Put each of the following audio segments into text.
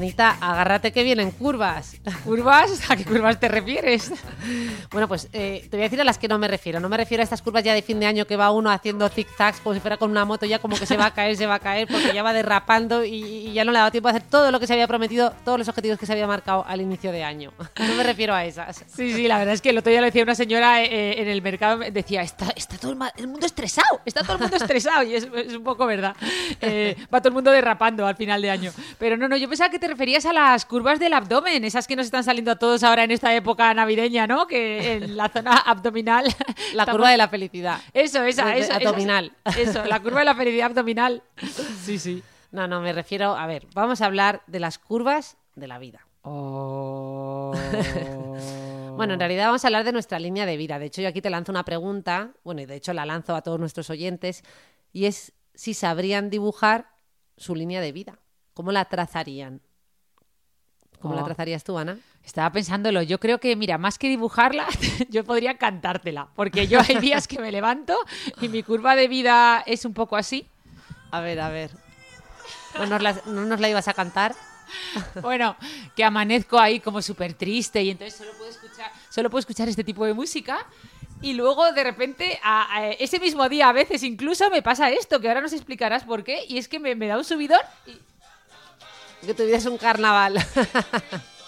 Anita, agárrate que vienen curvas. ¿Curvas? ¿A qué curvas te refieres? Bueno, pues eh, te voy a decir a las que no me refiero. No me refiero a estas curvas ya de fin de año que va uno haciendo zigzags como si fuera con una moto, ya como que se va a caer, se va a caer, porque ya va derrapando y, y ya no le ha dado tiempo a hacer todo lo que se había prometido, todos los objetivos que se había marcado al inicio de año. No me refiero a esas. Sí, sí, la verdad es que el otro día lo decía una señora eh, en el mercado, decía, está, está todo el, el mundo estresado, está todo el mundo estresado, y es, es un poco verdad. Eh, va todo el mundo derrapando al final de año. Pero no, no, yo pensaba que te referías a las curvas del abdomen, esas que nos están saliendo a todos ahora en esta época navideña, ¿no? Que en la zona abdominal... La estamos- curva de la felicidad. Eso, esa, De- de- esa, esa- abdominal. Eso, la curva de la felicidad abdominal. Sí, sí. No, no, me refiero, a ver, vamos a hablar de las curvas de la vida. Oh. Bueno, en realidad vamos a hablar de nuestra línea de vida. De hecho, yo aquí te lanzo una pregunta, bueno, y de hecho la lanzo a todos nuestros oyentes, y es si sabrían dibujar su línea de vida. ¿Cómo la trazarían? ¿Cómo la Oh. trazarías tú, Ana? Estaba pensándolo. Yo creo que, mira, más que dibujarla, yo podría cantártela. Porque yo hay días que me levanto y mi curva de vida es un poco así. A ver, a ver. ¿No nos la, no nos la ibas a cantar? Bueno, que amanezco ahí como súper triste y entonces solo puedo escuchar, solo puedo escuchar este tipo de música. Y luego de repente, a- a ese mismo día, a veces incluso me pasa esto, que ahora nos explicarás por qué. Y es que me, me da un subidón y, Que tuvieras un carnaval.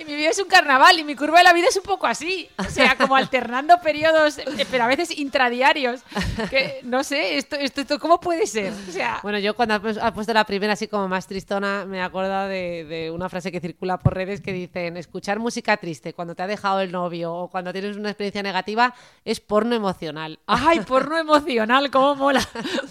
y mi vida es un carnaval y mi curva de la vida es un poco así. O sea, como alternando periodos, eh, pero a veces intradiarios. Que no sé, esto, esto, esto ¿cómo puede ser? O sea, Bueno, yo cuando has pu- has puesto la primera así como más tristona, me acordado de, de una frase que circula por redes que dicen, escuchar música triste cuando te ha dejado el novio o cuando tienes una experiencia negativa es porno emocional. ¡Ay, porno emocional! ¡Cómo mola!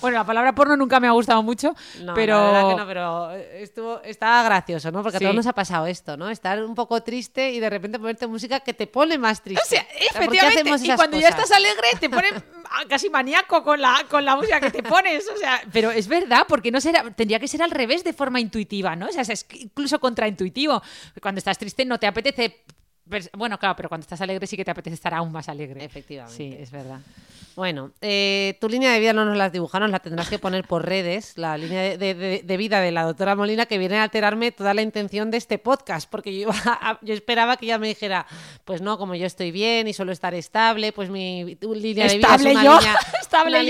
Bueno, la palabra porno nunca me ha gustado mucho, No, pero... la que no, pero estuvo, estaba gracioso, ¿no? Porque a Sí. todos nos ha pasado esto, ¿no? Estar un poco triste y de repente ponerte música que te pone más triste. O sea, ¿por qué efectivamente, hacemos y cuando ya estás alegre te pones ah, casi maníaco con la, con la música que te pones, o sea, pero es verdad, porque no será, tendría que ser al revés de forma intuitiva, ¿no? O sea, es incluso contraintuitivo. Cuando estás triste no te apetece... Bueno, claro, pero cuando estás alegre sí que te apetece estar aún más alegre. Efectivamente. Sí, es verdad. Bueno, eh, tu línea de vida no nos la has dibujado, nos la tendrás que poner por redes, la línea de, de- vida de la doctora Molina, que viene a alterarme toda la intención de este podcast, porque yo, iba a- yo esperaba que ella me dijera, pues no, como yo estoy bien y suelo estar estable, pues mi tu línea de vida ¿Estable es una yo?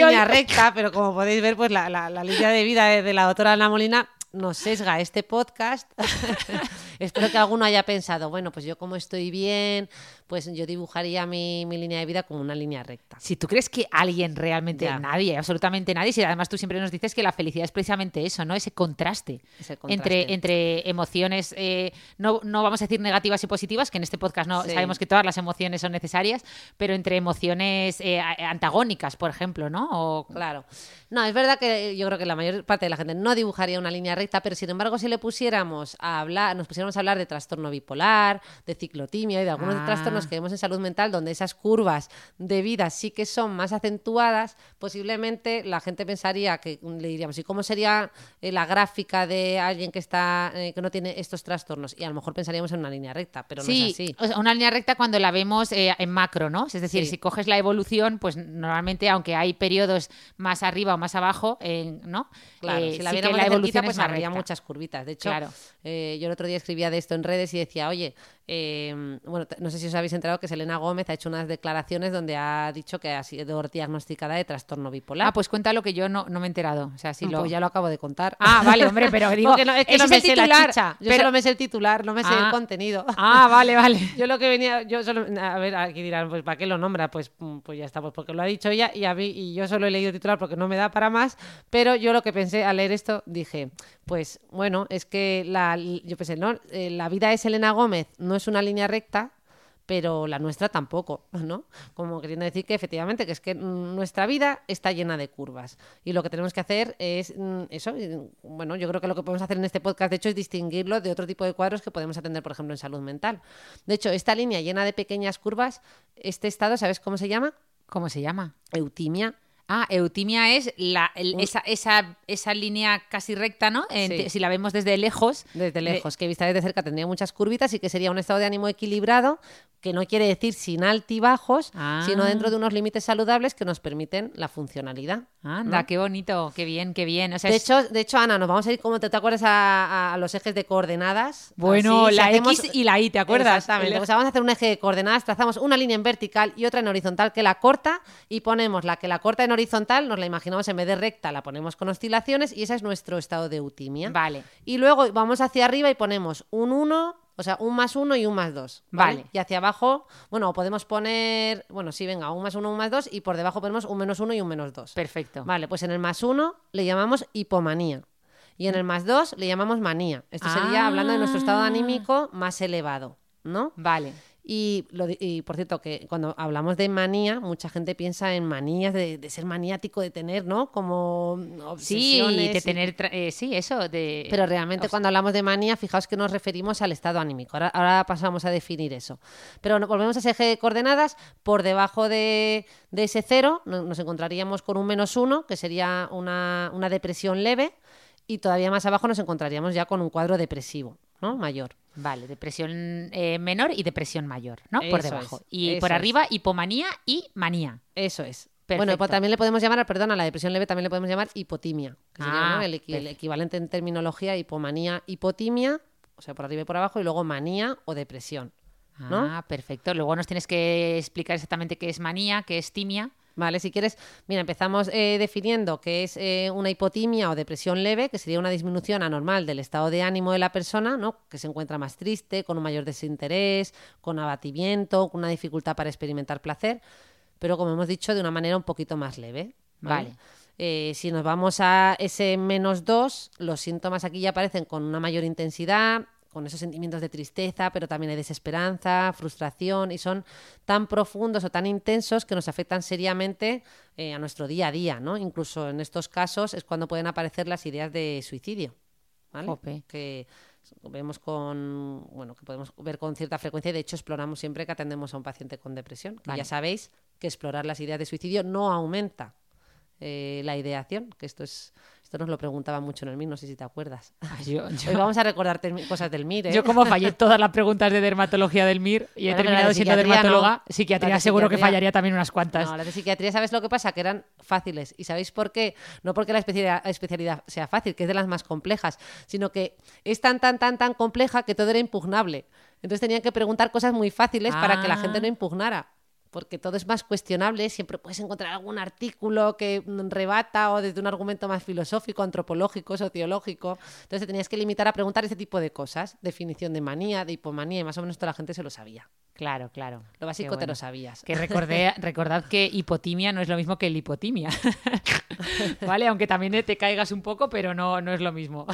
línea, recta, pero como podéis ver, pues la, la- la línea de vida de, de la doctora Ana Molina nos sesga este podcast. Espero que alguno haya pensado, bueno, pues yo como estoy bien, pues yo dibujaría mi, mi línea de vida como una línea recta. Si tú crees que alguien realmente, Ya. nadie, absolutamente nadie, si además tú siempre nos dices que la felicidad es precisamente eso, ¿no? Ese contraste, Ese contraste. Entre, entre emociones, eh, no, no vamos a decir negativas y positivas, que en este podcast no Sí. sabemos que todas las emociones son necesarias, pero entre emociones eh, a- antagónicas, por ejemplo, ¿no? O, Claro. No, es verdad que yo creo que la mayor parte de la gente no dibujaría una línea recta, pero sin embargo, si le pusiéramos a hablar, nos pusiéramos a hablar de trastorno bipolar, de ciclotimia y de algunos Ah. trastornos que vemos en salud mental, donde esas curvas de vida sí que son más acentuadas, posiblemente la gente pensaría que le diríamos, ¿y cómo sería eh, la gráfica de alguien que está eh, que no tiene estos trastornos? Y a lo mejor pensaríamos en una línea recta, pero no sí, es así. o sea, una línea recta cuando la vemos eh, en macro, ¿no? Es decir, Sí. si coges la evolución, pues normalmente, aunque hay periodos más arriba o más abajo, eh, ¿no? Claro, si la sí que la cerquita, evolución pues habría muchas curvitas. De hecho, Claro. yo el otro día escribía de esto en redes y decía, oye, eh, bueno, no sé si os habéis enterado que Selena Gómez ha hecho unas declaraciones donde ha dicho que ha sido diagnosticada de trastorno bipolar. Ah, pues cuenta lo que yo no, no me he enterado. O sea, si lo... Pues ya lo acabo de contar. Ah, vale, hombre, pero digo, no, es que no me el sé la titular, chicha. Yo pero- solo me sé el titular, no me sé Ah. el contenido. Ah, vale, vale. Yo lo que venía, yo solo, a ver, aquí dirán, pues ¿para qué lo nombra? Pues, mm, pues ya está, pues porque lo ha dicho ella y a mí, y yo solo he leído el titular porque no me da para más, pero yo lo que pensé al leer esto, dije, pues bueno, es que la, yo pensé, no, Eh, la vida de Selena Gómez no es una línea recta, pero la nuestra tampoco, ¿no? Como queriendo decir que efectivamente, que es que nuestra vida está llena de curvas. Y lo que tenemos que hacer es mm, eso. Bueno, yo creo que lo que podemos hacer en este podcast, de hecho, es distinguirlo de otro tipo de cuadros que podemos atender, por ejemplo, en salud mental. De hecho, esta línea llena de pequeñas curvas, este estado, ¿sabes cómo se llama? ¿Cómo se llama? Eutimia. Ah, eutimia es la, el- Un- esa, esa, esa línea casi recta, ¿no? En- Sí. Si la vemos desde lejos. Desde de- lejos, que vista desde cerca tendría muchas curvitas y que sería un estado de ánimo equilibrado, que no quiere decir sin altibajos, Ah. sino dentro de unos límites saludables que nos permiten la funcionalidad. Anda, ¿no? qué bonito, qué bien, qué bien. O sea, De es- hecho, de hecho, Ana, nos vamos a ir, como te, te acuerdas, a, a- los ejes de coordenadas. bueno, Así, si la hacemos- X y la Y, ¿te acuerdas? Exactamente. El- Pues vamos a hacer un eje de coordenadas, trazamos una línea en vertical y otra en horizontal que la corta y ponemos la que la corta en horizontal, nos la imaginamos en vez de recta, la ponemos con oscilaciones y ese es nuestro estado de eutimia. Vale. Y luego vamos hacia arriba y ponemos un 1, o sea, un más 1 y un más 2. Vale. Y hacia abajo, bueno, podemos poner, bueno, sí, venga, un más 1, un más 2 y por debajo ponemos un menos 1 y un menos 2. Perfecto. Vale, pues en el más 1 le llamamos hipomanía. Y en el más 2 le llamamos manía. Esto sería hablando de nuestro estado anímico más elevado, ¿no? Vale. Y, lo y, por cierto, que cuando hablamos de manía, mucha gente piensa en manías de, de ser maniático, de tener, ¿no? Como Sí, obsesiones de y- tener. tra- eh, sí, eso, de. pero realmente cuando hablamos de manía, fijaos que nos referimos al estado anímico. Ahora, ahora pasamos a definir eso. Pero volvemos a ese eje de coordenadas. Por debajo de, de ese cero no- nos encontraríamos con un menos uno, que sería una, una depresión leve. Y todavía más abajo nos encontraríamos ya con un cuadro depresivo, ¿no? Mayor. Vale, depresión eh, menor y depresión mayor, ¿no? por debajo. es, y por es. arriba, hipomanía y manía. Eso es. Perfecto. Bueno, pues también le podemos llamar, perdón, a la depresión leve también le podemos llamar hipotimia, que sería Ah, ¿no? el, equivalente en terminología, hipomanía, hipotimia, o sea, por arriba y por abajo, y luego manía o depresión. ¿no? Ah, perfecto. Luego nos tienes que explicar exactamente qué es manía, qué es timia. Vale, si quieres, mira, empezamos eh, definiendo que es eh, una hipotimia o depresión leve, que sería una disminución anormal del estado de ánimo de la persona, ¿no? Que se encuentra más triste, con un mayor desinterés, con abatimiento, con una dificultad para experimentar placer, pero como hemos dicho, de una manera un poquito más leve. Vale. Eh, si nos vamos a ese menos 2, los síntomas aquí ya aparecen con una mayor intensidad, con esos sentimientos de tristeza, pero también hay desesperanza, frustración, y son tan profundos o tan intensos que nos afectan seriamente eh, a nuestro día a día, ¿no? Incluso en estos casos es cuando pueden aparecer las ideas de suicidio, ¿vale? Que vemos con, bueno, que podemos ver con cierta frecuencia y de hecho exploramos siempre que atendemos a un paciente con depresión, que Vale. ya sabéis que explorar las ideas de suicidio no aumenta eh, la ideación, que esto es esto nos lo preguntaba mucho en el MIR, no sé si te acuerdas. Ay, yo, yo- Hoy vamos a recordar termi- cosas del MIR, ¿eh? yo como fallé todas las preguntas de dermatología del MIR y he Bueno, terminado de siendo dermatóloga, no. psiquiatría de seguro que fallaría también unas cuantas. No, las de psiquiatría, ¿sabes lo que pasa? Que eran fáciles. ¿Y sabéis por qué? No porque la especialidad, especialidad sea fácil, que es de las más complejas, sino que es tan, tan, tan, tan compleja que todo era impugnable. Entonces tenían que preguntar cosas muy fáciles para que la gente Ah. no impugnara. Porque todo es más cuestionable, siempre puedes encontrar algún artículo que rebata o desde un argumento más filosófico, antropológico, sociológico. Entonces te tenías que limitar a preguntar ese tipo de cosas. Definición de manía, de hipomanía, y más o menos toda la gente se lo sabía. Claro, claro. Lo básico Qué te bueno. lo sabías. Que recordé, recordad que hipotimia no es lo mismo que lipotimia. ¿Vale? Aunque también te caigas un poco, pero no, no es lo mismo.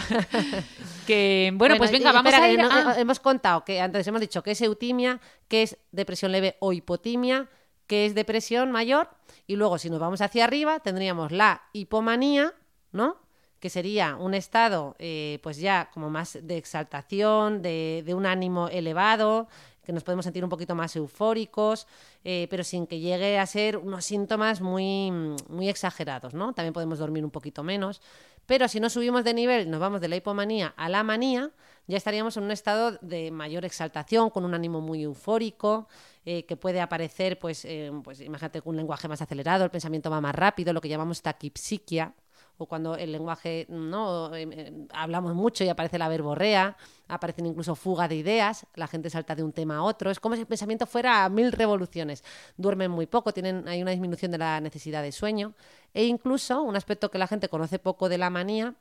que, bueno, pues venga, vamos espera, a ir no- Hemos contado que antes hemos dicho que es eutimia, que es depresión leve o hipotimia, que es depresión mayor, y luego si nos vamos hacia arriba tendríamos la hipomanía, ¿no? Que sería un estado, eh, pues ya como más de exaltación, de, de un ánimo elevado, que nos podemos sentir un poquito más eufóricos, eh, pero sin que llegue a ser unos síntomas muy, muy exagerados, ¿no? También podemos dormir un poquito menos. Pero si no subimos de nivel, nos vamos de la hipomanía a la manía, ya estaríamos en un estado de mayor exaltación, con un ánimo muy eufórico, eh, que puede aparecer, pues, eh, pues imagínate, un lenguaje más acelerado, el pensamiento va más rápido, lo que llamamos taquipsiquia, o cuando el lenguaje, ¿no? Em, em, hablamos mucho y aparece la verborrea, aparecen incluso fugas de ideas, la gente salta de un tema a otro, es como si el pensamiento fuera a mil revoluciones. Duermen muy poco, tienen, hay una disminución de la necesidad de sueño e incluso un aspecto que la gente conoce poco de la manía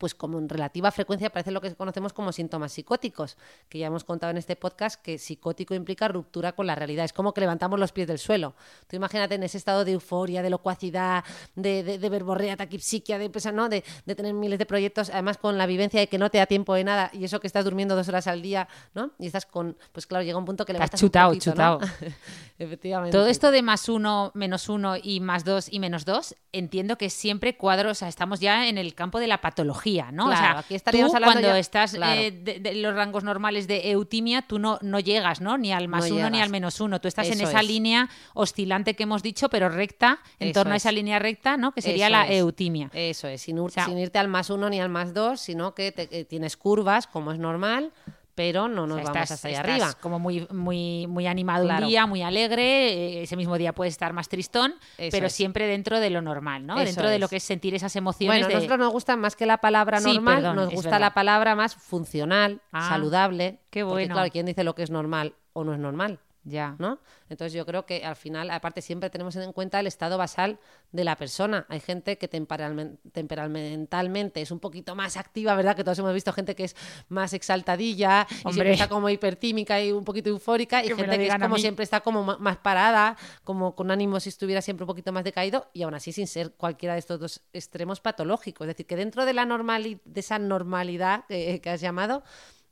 pues como en relativa frecuencia aparece lo que conocemos como síntomas psicóticos, que ya hemos contado en este podcast que psicótico implica ruptura con la realidad. Es como que levantamos los pies del suelo. Tú imagínate en ese estado de euforia, de locuacidad, de, de, de verborrea, taquipsiquia, de, pues, ¿no? de, de tener miles de proyectos, además con la vivencia de que no te da tiempo de nada y eso que estás durmiendo dos horas al día, ¿no? Y estás con, pues claro, llega un punto que le Estás chutao, chutao. ¿no? Efectivamente. Todo esto de más uno, menos uno y más dos y menos dos, entiendo que siempre cuadro, o sea, estamos ya en el campo de la patología, ¿no? Claro, o sea, aquí estaríamos tú hablando cuando ya- estás claro. eh, de, de los rangos normales de eutimia, tú no, no llegas, ¿no? Ni al más No uno ni al menos uno. Tú estás en esa es. línea oscilante que hemos dicho, pero recta, en Eso torno a es. esa línea recta, ¿no? Que sería Eso la es. eutimia. Eso es, sin, ur- sea- sin irte al más uno ni al más dos, sino que, te- que tienes curvas, como es normal, pero no nos O sea, vamos estás, hasta allá estás arriba. como muy, muy, muy animado Claro. un día, muy alegre. eh, Ese mismo día puedes estar más tristón, Eso pero es. siempre dentro de lo normal, ¿no? Eso dentro de lo que es sentir esas emociones. Bueno, a de- nosotros nos gusta más que la palabra Sí, normal, perdón, nos gusta la palabra más funcional, Ah, saludable. qué porque, bueno. claro, ¿quién dice lo que es normal o no es normal? Ya. ¿no? Entonces yo creo que al final, aparte, siempre tenemos en cuenta el estado basal de la persona. Hay gente que temperamentalmente es un poquito más activa, ¿verdad? Que todos hemos visto gente que es más exaltadilla y siempre está como hipertímica y un poquito eufórica y Que gente que es como siempre está como más parada, como con ánimo si estuviera siempre un poquito más decaído y aún así sin ser cualquiera de estos dos extremos patológicos. Es decir, que dentro de la normali- de esa normalidad que- que has llamado,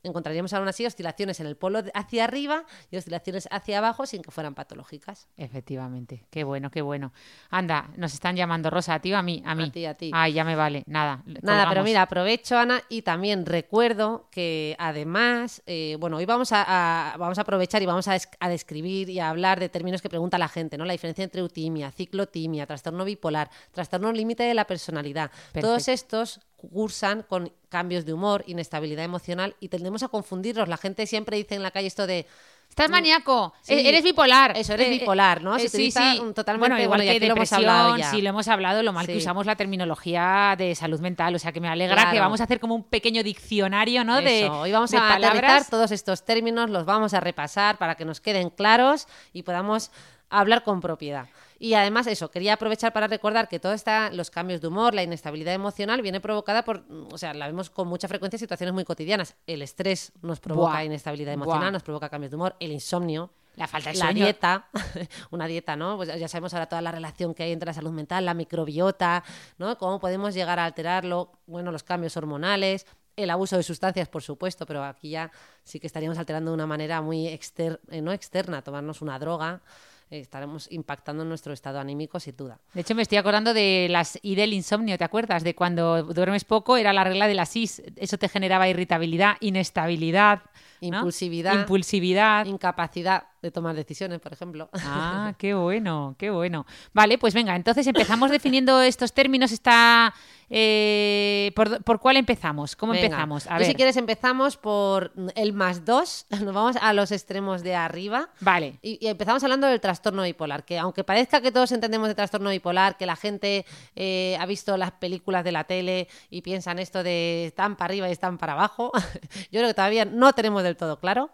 encontraríamos aún así oscilaciones en el polo hacia arriba y oscilaciones hacia abajo sin que fueran patológicas. Efectivamente, qué bueno, qué bueno. Anda, nos están llamando Rosa, a ti o a mí, a mí. ti, a ti. Ay, ya me vale, nada. Nada, pero mira, aprovecho, Ana, y también recuerdo que además, eh, bueno, hoy vamos a, a- vamos a aprovechar y vamos a, des- a describir y a hablar de términos que pregunta la gente, ¿no? La diferencia entre eutimia, ciclotimia, trastorno bipolar, trastorno límite de la personalidad. Todos estos cursan con cambios de humor, inestabilidad emocional y tendemos a confundirlos. La gente siempre dice en la calle esto de Estás maníaco, Sí. e- eres bipolar. Eso, eres bipolar, ¿no? Se eh, sí, utiliza sí. un- totalmente- Bueno, igual bueno, que lo hemos hablado ya. sí, lo hemos hablado, lo mal que Sí. usamos la terminología de salud mental. O sea, que me alegra Claro. que vamos a hacer como un pequeño diccionario, ¿no? De, Eso, hoy vamos de a palabras. todos estos términos, los vamos a repasar para que nos queden claros y podamos hablar con propiedad. Y además eso, quería aprovechar para recordar que todos los cambios de humor, la inestabilidad emocional viene provocada por, mm, o sea, la vemos con mucha frecuencia en situaciones muy cotidianas. El estrés nos provoca Buah. inestabilidad emocional, Buah. nos provoca cambios de humor, el insomnio, La falta de la sueño. dieta, una dieta, ¿no? Pues ya sabemos ahora toda la relación que hay entre la salud mental, la microbiota, ¿no? Cómo podemos llegar a alterarlo, bueno, los cambios hormonales, el abuso de sustancias, por supuesto, pero aquí ya sí que estaríamos alterando de una manera muy exter eh, no externa, tomarnos una droga, estaremos impactando en nuestro estado anímico sin duda. De hecho, me estoy acordando de las I del insomnio, ¿te acuerdas? De cuando duermes poco era la regla de las IS. Eso te generaba irritabilidad, inestabilidad, ¿no? Impulsividad. impulsividad. Incapacidad de tomar decisiones, por ejemplo. Ah, qué bueno, qué bueno. Vale, pues venga, entonces empezamos definiendo estos términos. Está, eh, ¿por, por cuál empezamos? ¿Cómo Venga, empezamos? A yo, ver. si quieres empezamos por el más dos, nos vamos a los extremos de arriba. Vale. Y, y empezamos hablando del trastorno bipolar, que aunque parezca que todos entendemos de trastorno bipolar, que la gente eh, ha visto las películas de la tele y piensan esto de están para arriba y están para abajo, yo creo que todavía no tenemos del todo claro.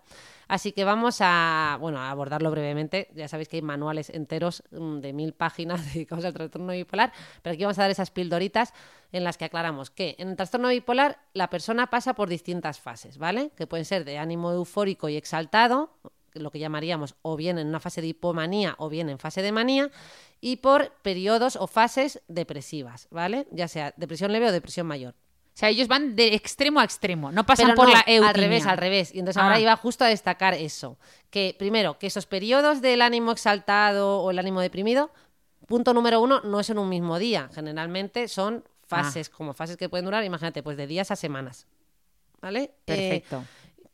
Así que vamos a, bueno, a abordarlo brevemente. Ya sabéis que hay manuales enteros mm, de mil páginas dedicados al trastorno bipolar, pero aquí vamos a dar esas pildoritas en las que aclaramos que en el trastorno bipolar la persona pasa por distintas fases, ¿vale? Que pueden ser de ánimo eufórico y exaltado, lo que llamaríamos o bien en una fase de hipomanía o bien en fase de manía, y por periodos o fases depresivas, ¿vale? Ya sea depresión leve o depresión mayor. O sea, ellos van de extremo a extremo, no pasan Pero por no, la eutimia. al revés, al revés. Y entonces Ah. ahora iba justo a destacar eso. Que primero, que esos periodos del ánimo exaltado o el ánimo deprimido, punto número uno, no es en un mismo día. Generalmente son Ah. fases, como fases que pueden durar, imagínate, pues de días a semanas. ¿Vale? Eh, Perfecto.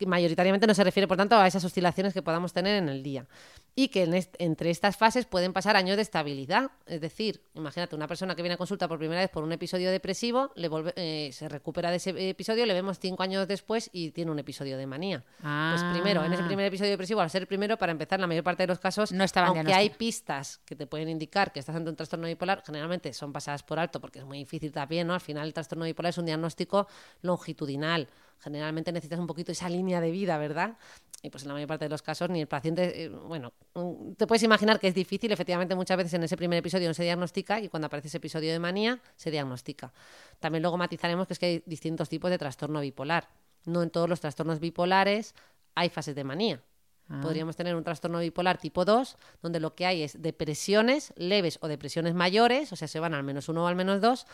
Que mayoritariamente no se refiere, por tanto, a esas oscilaciones que podamos tener en el día. Y que en est- entre estas fases pueden pasar años de estabilidad. Es decir, imagínate, una persona que viene a consulta por primera vez por un episodio depresivo, le volve- eh, se recupera de ese episodio, le vemos cinco años después y tiene un episodio de manía. Pues primero, en ese Ah. primer episodio depresivo, al ser el primero, para empezar, en la mayor parte de los casos, No estaban aunque hay pistas que te pueden indicar que estás ante un trastorno bipolar, generalmente son pasadas por alto porque es muy difícil también, ¿no? Al final el trastorno bipolar es un diagnóstico longitudinal. Generalmente necesitas un poquito esa línea de vida, ¿verdad? Y pues en la mayor parte de los casos ni el paciente, eh, bueno, mm, te puedes imaginar que es difícil, efectivamente muchas veces en ese primer episodio no se diagnostica y cuando aparece ese episodio de manía se diagnostica. También luego matizaremos que es que hay distintos tipos de trastorno bipolar. No en todos los trastornos bipolares hay fases de manía. Ah. Podríamos tener un trastorno bipolar tipo 2, donde lo que hay es depresiones leves o depresiones mayores, o sea, se van al menos uno o al menos dos,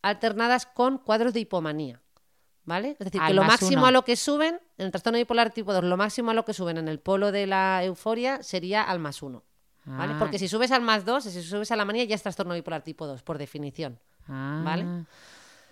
alternadas con cuadros de hipomanía. ¿Vale? Es decir, Al que lo máximo uno. a lo que suben, en el trastorno bipolar tipo 2, lo máximo a lo que suben en el polo de la euforia sería al más uno. ¿Vale? Ah. Porque si subes al más 2, si subes a la manía, ya es trastorno bipolar tipo 2, por definición. Ah. ¿Vale?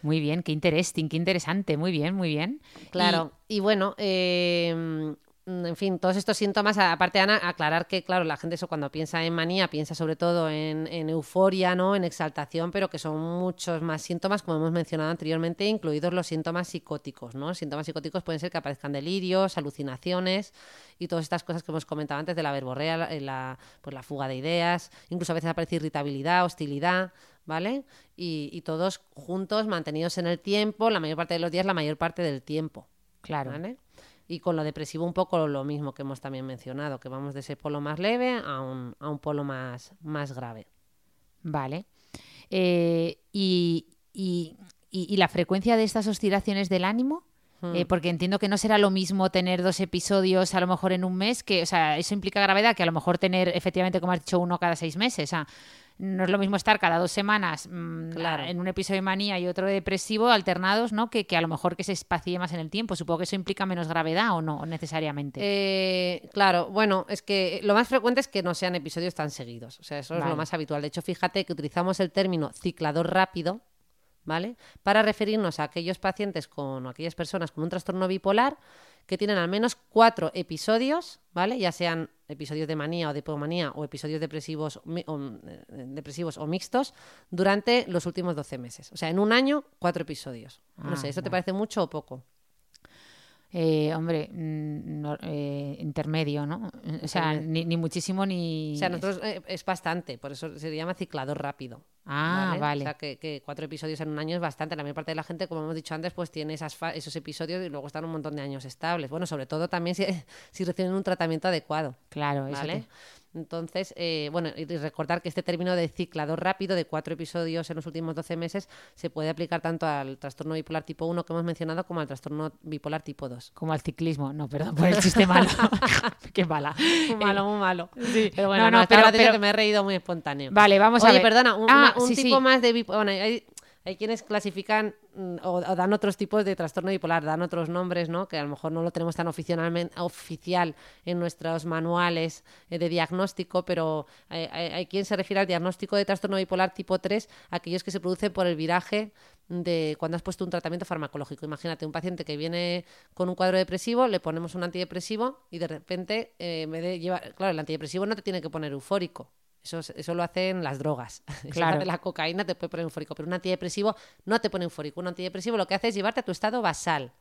Muy bien, qué interesting, qué interesante. Muy bien, muy bien. Claro, y, bueno, eh, en fin, todos estos síntomas, aparte Ana, aclarar que, claro, la gente eso cuando piensa en manía, piensa sobre todo en, en euforia, ¿no? En exaltación, pero que son muchos más síntomas, como hemos mencionado anteriormente, incluidos los síntomas psicóticos, ¿no? Síntomas psicóticos pueden ser que aparezcan delirios, alucinaciones y todas estas cosas que hemos comentado antes de la verborrea, la, la- pues la fuga de ideas, incluso a veces aparece irritabilidad, hostilidad, ¿vale? Y, y todos juntos, mantenidos en el tiempo, la mayor parte de los días, la mayor parte del tiempo. Claro. ¿vale? Y con lo depresivo un poco lo mismo que hemos también mencionado, que vamos de ese polo más leve a un, a un polo más, más grave. Vale. Eh, y, y- y- la frecuencia de estas oscilaciones del ánimo? Hmm. Eh, porque entiendo que no será lo mismo tener dos episodios a lo mejor en un mes, que, o sea, eso implica gravedad, que a lo mejor tener efectivamente, como has dicho, uno cada seis meses. O sea, no es lo mismo estar cada dos semanas mm, Claro. en un episodio de manía y otro de depresivo alternados, ¿no? Que, que a lo mejor que se espacie más en el tiempo. Supongo que eso implica menos gravedad o no necesariamente. Eh, claro, bueno, es que lo más frecuente es que no sean episodios tan seguidos. O sea, eso es lo más habitual. De hecho, fíjate que utilizamos el término ciclador rápido, ¿vale? Para referirnos a aquellos pacientes con o aquellas personas con un trastorno bipolar que tienen al menos cuatro episodios, ¿vale? Ya sean episodios de manía o de hipomanía o episodios depresivos, o, eh, depresivos o mixtos durante los últimos 12 meses. O sea, en un año, cuatro episodios. No Ah, sé, ¿eso te parece mucho o poco? Eh, hombre, mm, no- eh, intermedio, ¿no? O sea, ni, ni muchísimo ni... O sea, nosotros eh, es bastante, por eso se llama ciclador rápido. Ah, vale. O sea, que, que cuatro episodios en un año es bastante. La mayor parte de la gente, como hemos dicho antes, pues tiene esas fa- esos episodios y luego están un montón de años estables. Bueno, sobre todo también si, si reciben un tratamiento adecuado. Claro, eso ¿Vale? te- Entonces, eh, bueno, y recordar que este término de ciclador rápido de cuatro episodios en los últimos 12 meses se puede aplicar tanto al trastorno bipolar tipo 1 que hemos mencionado como al trastorno bipolar tipo 2. Como al ciclismo. No, perdón por el chiste malo. Qué mala. Muy malo, muy malo. Sí, Pero bueno, no, no, no, pero- pero- que me he reído muy espontáneo. Vale, vamos a Oye, ver. perdona, un, Ah, una- un sí, tipo sí. más de bipo- Bueno, hay, hay quienes clasifican mm, o, dan otros tipos de trastorno bipolar, dan otros nombres, ¿no? Que a lo mejor no lo tenemos tan oficialmente oficial en nuestros manuales eh, de diagnóstico, pero hay, hay- quien se refiere al diagnóstico de trastorno bipolar tipo 3, aquellos que se producen por el viraje de cuando has puesto un tratamiento farmacológico. Imagínate un paciente que viene con un cuadro depresivo, le ponemos un antidepresivo y de repente, eh, vez de llevar, claro, el antidepresivo no te tiene que poner eufórico. Eso, es- eso lo hacen las drogas. Eso lo Claro. hace la cocaína te puede poner eufórico, pero un antidepresivo no te pone eufórico. Un antidepresivo lo que hace es llevarte a tu estado basal,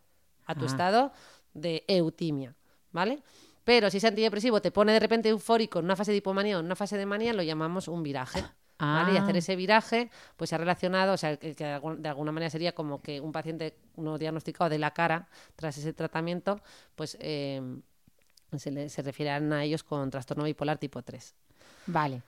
a tu Ah. estado de eutimia, ¿vale? Pero si ese antidepresivo te pone de repente eufórico en una fase de hipomanía o en una fase de manía, lo llamamos un viraje. ¿vale? Y Ah. hacer ese viraje, pues se ha relacionado, o sea, que, de alguna manera sería como que un paciente no diagnosticado de la cara tras ese tratamiento, pues eh, se, le- se refieren a ellos con trastorno bipolar tipo 3. Vale.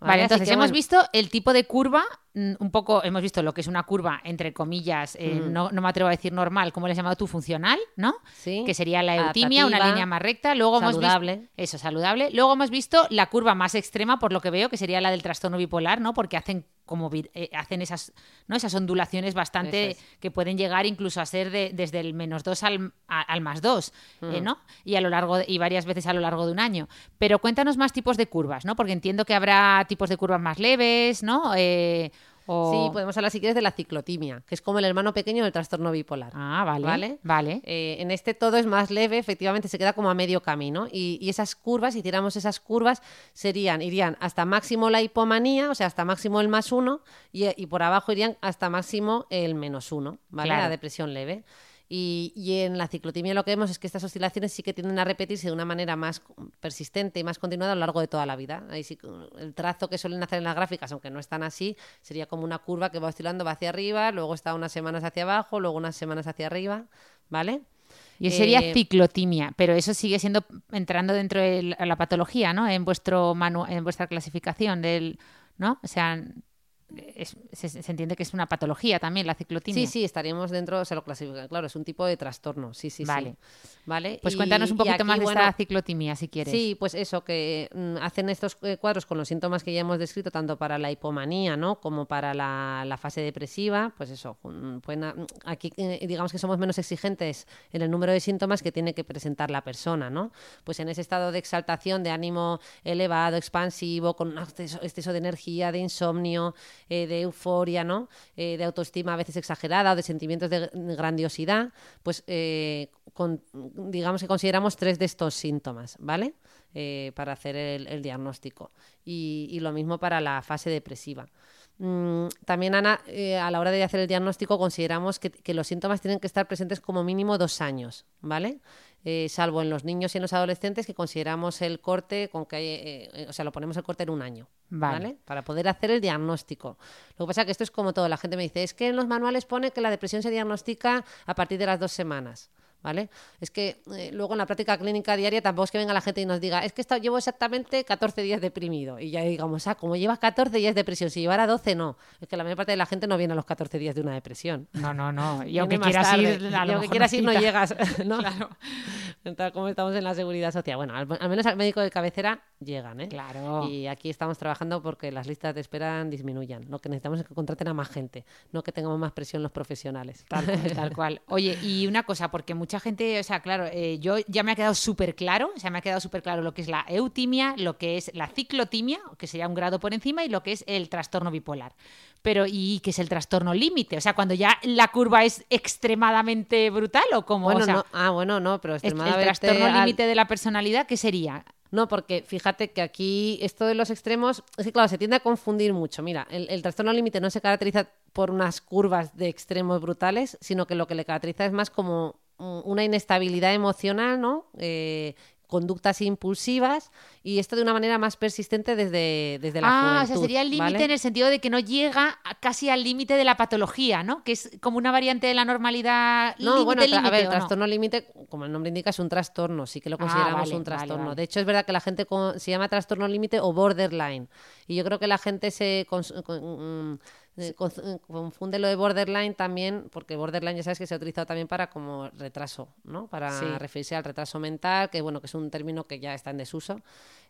Vale, entonces hemos bueno. visto el tipo de curva, mm, un poco, hemos visto lo que es una curva, entre comillas, eh, Mm. no, no me atrevo a decir normal, ¿cómo le has llamado tú? Funcional, ¿no? ¿Sí? Que sería la eutimia, una línea más recta. Luego hemos saludable. visto, eso, saludable. Luego hemos visto la curva más extrema, por lo que veo, que sería la del trastorno bipolar, ¿no? Porque hacen como eh, hacen esas, ¿no? esas ondulaciones bastante es. que pueden llegar incluso a ser de- desde el menos 2 al, a- al más 2, Mm. ¿no? Y a lo largo de- y varias veces a lo largo de un año. Pero cuéntanos más tipos de curvas, ¿no? Porque entiendo que habrá tipos de curvas más leves, ¿no? Eh, O... Sí, podemos hablar si quieres de la ciclotimia, que es como el hermano pequeño del trastorno bipolar. Ah, vale. ¿Vale? Vale. Eh, en este todo es más leve, efectivamente se queda como a medio camino. Y, y esas curvas, si hiciéramos esas curvas, serían, irían hasta máximo la hipomanía, o sea, hasta máximo el más uno, y, y por abajo irían hasta máximo el menos uno, ¿vale? Claro. La depresión leve. Y, y en la ciclotimia lo que vemos es que estas oscilaciones sí que tienden a repetirse de una manera más persistente y más continuada a lo largo de toda la vida. Ahí sí, el trazo que suelen hacer en las gráficas, aunque no es tan así, sería como una curva que va oscilando, va hacia arriba, luego está unas semanas hacia abajo, luego unas semanas hacia arriba, ¿vale? Y sería Eh, ciclotimia, pero eso sigue siendo entrando dentro de la la patología, ¿no? En vuestro manu- en vuestra clasificación del, ¿no? O sea, es- se, se entiende que es una patología también la ciclotimia. Sí, sí, estaríamos dentro, se lo clasifica, claro, es un tipo de trastorno, sí, sí, Vale. sí. Vale. Pues Y- cuéntanos un poquito aquí, más de bueno, esta ciclotimia, si quieres. Sí, pues eso, que mm, hacen estos eh, cuadros con los síntomas que ya hemos descrito, tanto para la hipomanía, ¿no? Como para la, la fase depresiva, pues eso, pueden mm, aquí eh, digamos que somos menos exigentes en el número de síntomas que tiene que presentar la persona, ¿no? Pues en ese estado de exaltación, de ánimo elevado, expansivo, con un exceso, exceso de energía, de insomnio, eh, de euforia, ¿no? Eh, de autoestima a veces exagerada de sentimientos de de grandiosidad, pues eh, con- digamos que consideramos tres de estos síntomas, ¿vale? Eh, para hacer el, el diagnóstico. Y, y lo mismo para la fase depresiva. Mm, también, Ana, eh, a la hora de hacer el diagnóstico consideramos que, que los síntomas tienen que estar presentes como mínimo dos años, ¿vale? Eh, salvo en los niños y en los adolescentes que consideramos el corte con que, eh, o sea, lo ponemos el corte en un año, Vale. ¿vale? Para poder hacer el diagnóstico. Lo que pasa es que esto es como todo, la gente me dice, es que en los manuales pone que la depresión se diagnostica a partir de las dos semanas. ¿Vale? Es que eh, luego en la práctica clínica diaria tampoco es que venga la gente y nos diga, es que esta- llevo exactamente 14 días deprimido. Y ya digamos, ah, como llevas 14 días de depresión, si llevara 12, no. Es que la mayor parte de la gente no viene a los 14 días de una depresión. No, no, no. Y aunque quieras tarde. ir, a Y lo aunque mejor quieras ir, no llegas. ¿no? Claro. Tal como estamos en la seguridad social. Bueno, al, al menos al médico de cabecera llegan, ¿eh? Claro. Y aquí estamos trabajando porque las listas de espera disminuyan. Lo que necesitamos es que contraten a más gente, no que tengamos más presión los profesionales. Tal cual, tal cual. Oye, y una cosa, porque mucha gente, o sea, claro, eh, yo ya me ha quedado súper claro, o sea, me ha quedado súper claro lo que es la eutimia, lo que es la ciclotimia, que sería un grado por encima, y lo que es el trastorno bipolar. Pero, ¿y qué es el trastorno límite? O sea, cuando ya la curva es extremadamente brutal o como, Bueno, o sea, no, ah, bueno, no, pero es- el extremadamente trastorno al- límite de la personalidad, ¿qué sería? No, porque fíjate que aquí esto de los extremos, es que claro, se tiende a confundir mucho. Mira, el, el trastorno límite no se caracteriza por unas curvas de extremos brutales, sino que lo que le caracteriza es más como una inestabilidad emocional, ¿no? Eh, conductas impulsivas y esto de una manera más persistente desde, desde la ah, o sea, juventud, sería el límite ¿vale? en el sentido de que no llega a- casi al límite de la patología, ¿no? Que es como una variante de la normalidad. No, límite, bueno, tra- a límite, ver, ¿o no? trastorno límite, como el nombre indica, es un trastorno, sí que lo Ah, consideramos vale, un trastorno. vale. De hecho, es verdad que la gente con- se llama trastorno límite o borderline. Y yo creo que la gente se con- mm, con- eh, confunde lo de borderline también, porque borderline ya sabes que se ha utilizado también para como retraso, ¿no? Para Sí. referirse al retraso mental, que bueno, que es un término que ya está en desuso.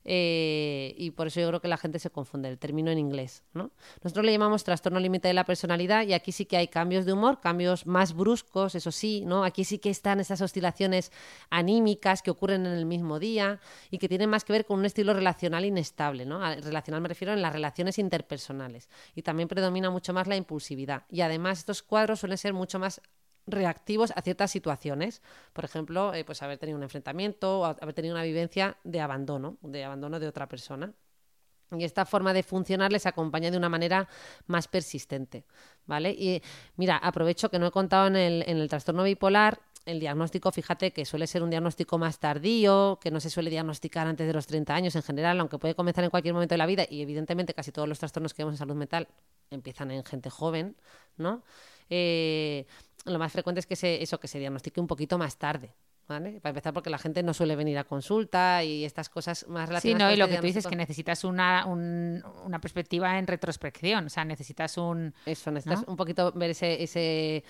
Eh, y por eso yo creo que la gente se confunde el término en inglés, ¿no? Nosotros le llamamos trastorno límite de la personalidad y aquí sí que hay cambios de humor, cambios más bruscos, eso sí, ¿no? Aquí sí que están esas oscilaciones anímicas que ocurren en el mismo día y que tienen más que ver con un estilo relacional inestable, ¿no? Relacional me refiero en las relaciones interpersonales y también predomina mucho más la impulsividad y además estos cuadros suelen ser mucho más reactivos a ciertas situaciones. Por ejemplo, eh, pues haber tenido un enfrentamiento o haber tenido una vivencia de abandono, de abandono de otra persona. Y esta forma de funcionar les acompaña de una manera más persistente, ¿vale? Y mira, aprovecho que no he contado en el, en el trastorno bipolar, el diagnóstico, fíjate que suele ser un diagnóstico más tardío, que no se suele diagnosticar antes de los 30 años en general, aunque puede comenzar en cualquier momento de la vida y evidentemente casi todos los trastornos que vemos en salud mental empiezan en gente joven, ¿no? Eh, lo más frecuente es que se, eso, que se diagnostique un poquito más tarde, ¿vale? Para empezar porque la gente no suele venir a consulta y estas cosas más Sí, relacionadas no, con y lo este que tú dices es que necesitas una, un- una perspectiva en retrospección, o sea, necesitas un... Eso, necesitas ¿no? un poquito ver ese, ese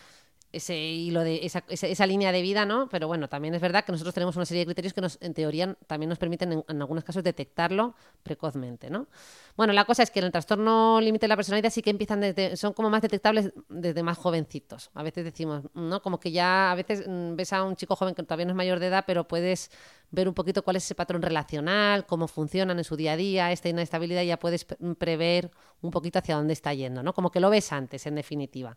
ese hilo de esa, esa, línea de vida, ¿no? Pero bueno, también es verdad que nosotros tenemos una serie de criterios que nos, en teoría también nos permiten en, algunos casos detectarlo precozmente, ¿no? Bueno, la cosa es que el trastorno límite de la personalidad sí que empiezan desde, son como más detectables desde más jovencitos. A veces decimos, ¿no? Como que ya a veces mm, ves a un chico joven que todavía no es mayor de edad, pero puedes ver un poquito cuál es ese patrón relacional, cómo funcionan en su día a día, esta inestabilidad, ya puedes pre- prever un poquito hacia dónde está yendo, ¿no? Como que lo ves antes, en definitiva.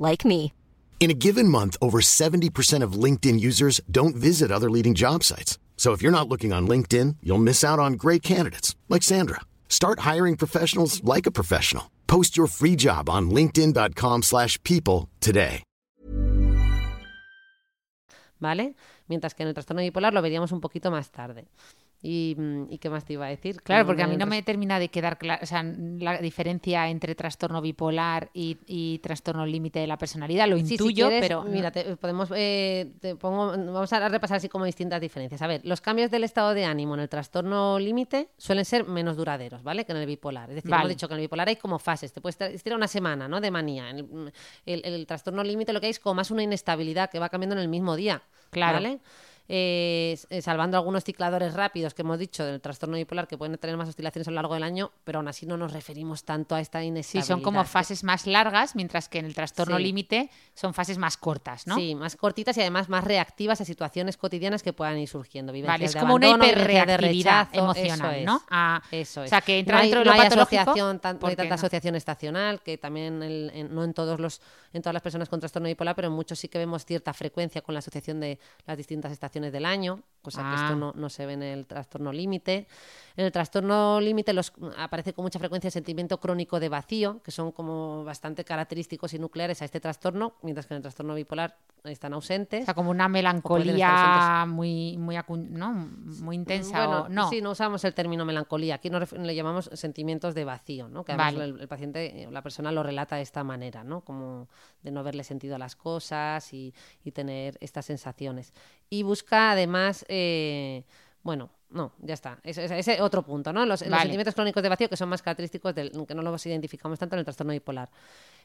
like me. In a given month, over 70% of LinkedIn users don't visit other leading job sites. So if you're not looking on LinkedIn, you'll miss out on great candidates like Sandra. Start hiring professionals like a professional. Post your free job on linkedin.com/people slash people today. ¿Vale? Mientras que en el trastorno bipolar lo veríamos un poquito más tarde. ¿Y, mm, ¿y qué más te iba a decir? Claro, Que porque a mí no me termina de quedar clara, o sea, la diferencia entre trastorno bipolar y, y trastorno límite de la personalidad. Lo Sí, si intuyo, quieres, pero mira, te- podemos eh, te pongo, vamos a repasar así como distintas diferencias. A ver, los cambios del estado de ánimo en el trastorno límite suelen ser menos duraderos, ¿vale? Que en el bipolar. Es decir, Vale. hemos dicho que en el bipolar hay como fases. Te puedes estirar una semana, ¿no? De manía. En el, el- el trastorno límite lo que hay es como más una inestabilidad que va cambiando en el mismo día, Claro. ¿vale? Eh, eh, salvando algunos cicladores rápidos que hemos dicho del trastorno bipolar que pueden tener más oscilaciones a lo largo del año, pero aún así no nos referimos tanto a esta sí, inestabilidad. son como fases más largas, mientras que en el trastorno Sí. límite son fases más cortas, ¿no? Sí, más cortitas y además más reactivas a situaciones cotidianas que puedan ir surgiendo. Vivencias Vale, es de como una abandono, de hiperreactividad emocional, eso es. ¿no? A- Eso o es. sea, que entra no hay, dentro de no lo hay asociación, tan- no hay tanta no. asociación estacional, que también el- en- no en todos los en todas las personas con trastorno bipolar, pero en muchos sí que vemos cierta frecuencia con la asociación de las distintas estaciones del año, cosa que Ah. esto no, no se ve en el trastorno límite. En el trastorno límite los- aparece con mucha frecuencia el sentimiento crónico de vacío, que son como bastante característicos y nucleares a este trastorno, mientras que en el trastorno bipolar están ausentes. O sea, como una melancolía muy, muy, ¿no? muy intensa. Bueno, o, no. sí, no usamos el término melancolía. Aquí nos le llamamos sentimientos de vacío, ¿no? Que además Vale. el, el paciente, eh, la persona lo relata de esta manera, ¿no? Como de no verle sentido a las cosas y, y tener estas sensaciones. Y busca además, eh, bueno, no, ya está. Ese, ese otro punto, ¿no? Los, los Vale. sentimientos crónicos de vacío que son más característicos del que no los identificamos tanto en el trastorno bipolar.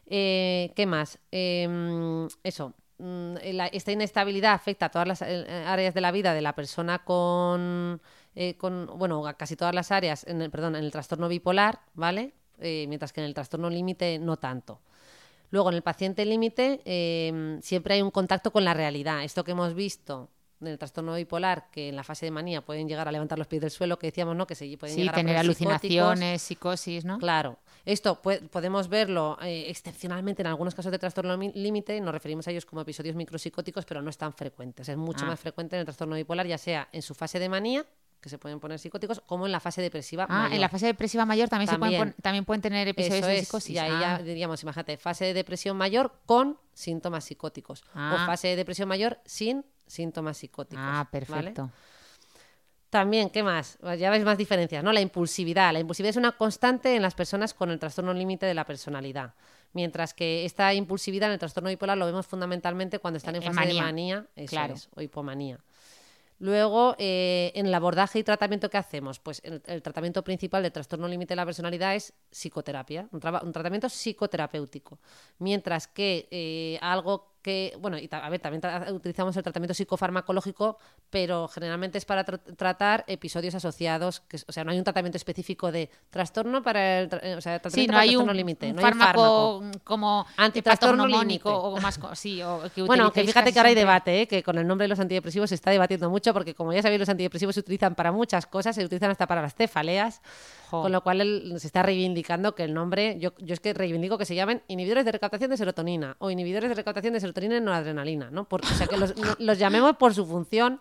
Eh, ¿Qué más? Eh, eso. mm, la- esta inestabilidad afecta a todas las eh, áreas de la vida de la persona con, eh, con bueno, a casi todas las áreas, en el, perdón, en el trastorno bipolar, ¿vale? Mientras que en el trastorno límite no tanto. Luego, en el paciente límite eh, siempre hay un contacto con la realidad. Esto que hemos visto en el trastorno bipolar, que en la fase de manía pueden llegar a levantar los pies del suelo, que decíamos, ¿no? Que se pueden Sí, llegar a tener psicóticos. alucinaciones, psicosis, ¿no? Claro. Esto pue- podemos verlo eh, excepcionalmente en algunos casos de trastorno mi- límite, nos referimos a ellos como episodios micropsicóticos, pero no es tan frecuentes. Es mucho Ah. más frecuente en el trastorno bipolar, ya sea en su fase de manía, que se pueden poner psicóticos, como en la fase depresiva Ah, mayor. en la fase depresiva mayor también, Se pueden, También. pueden tener episodios Eso de es, psicosis. Y ahí Ah. ya diríamos, imagínate, fase de depresión mayor con síntomas psicóticos. Ah. O fase de depresión mayor sin síntomas psicóticos. Ah, ¿vale? perfecto. También, ¿qué más? Ya veis más diferencias, ¿no? La impulsividad. La impulsividad es una constante en las personas con el trastorno límite de la personalidad. Mientras que esta impulsividad en el trastorno bipolar lo vemos fundamentalmente cuando están en En fase de manía. eso Claro. es, o hipomanía. Luego, eh, en el abordaje y tratamiento que hacemos, pues el, el tratamiento principal del trastorno límite de la personalidad es psicoterapia, un tratamiento psicoterapéutico. Mientras que eh, algo que, bueno, y a ver, también tra- utilizamos el tratamiento psicofarmacológico, pero generalmente es para tra- tratar episodios asociados, que, o sea, no hay un tratamiento específico de trastorno para el, tra- eh, o sea, tratamiento Sí, no para hay trastorno un, límite, no hay un fármaco, como Antitrastorno o más sí, o que Bueno, utilicéis fíjate que ahora hay debate, ¿eh? que con el nombre de los antidepresivos se está debatiendo mucho, porque como ya sabéis, los antidepresivos se utilizan para muchas cosas, se utilizan hasta para las cefaleas, Jo. con lo cual se está reivindicando que el nombre, yo, yo es que reivindico que se llamen inhibidores de recaptación de serotonina o inhibidores de recaptación de serotonina y noradrenalina, ¿no? Por- o sea, que los, los llamemos por su función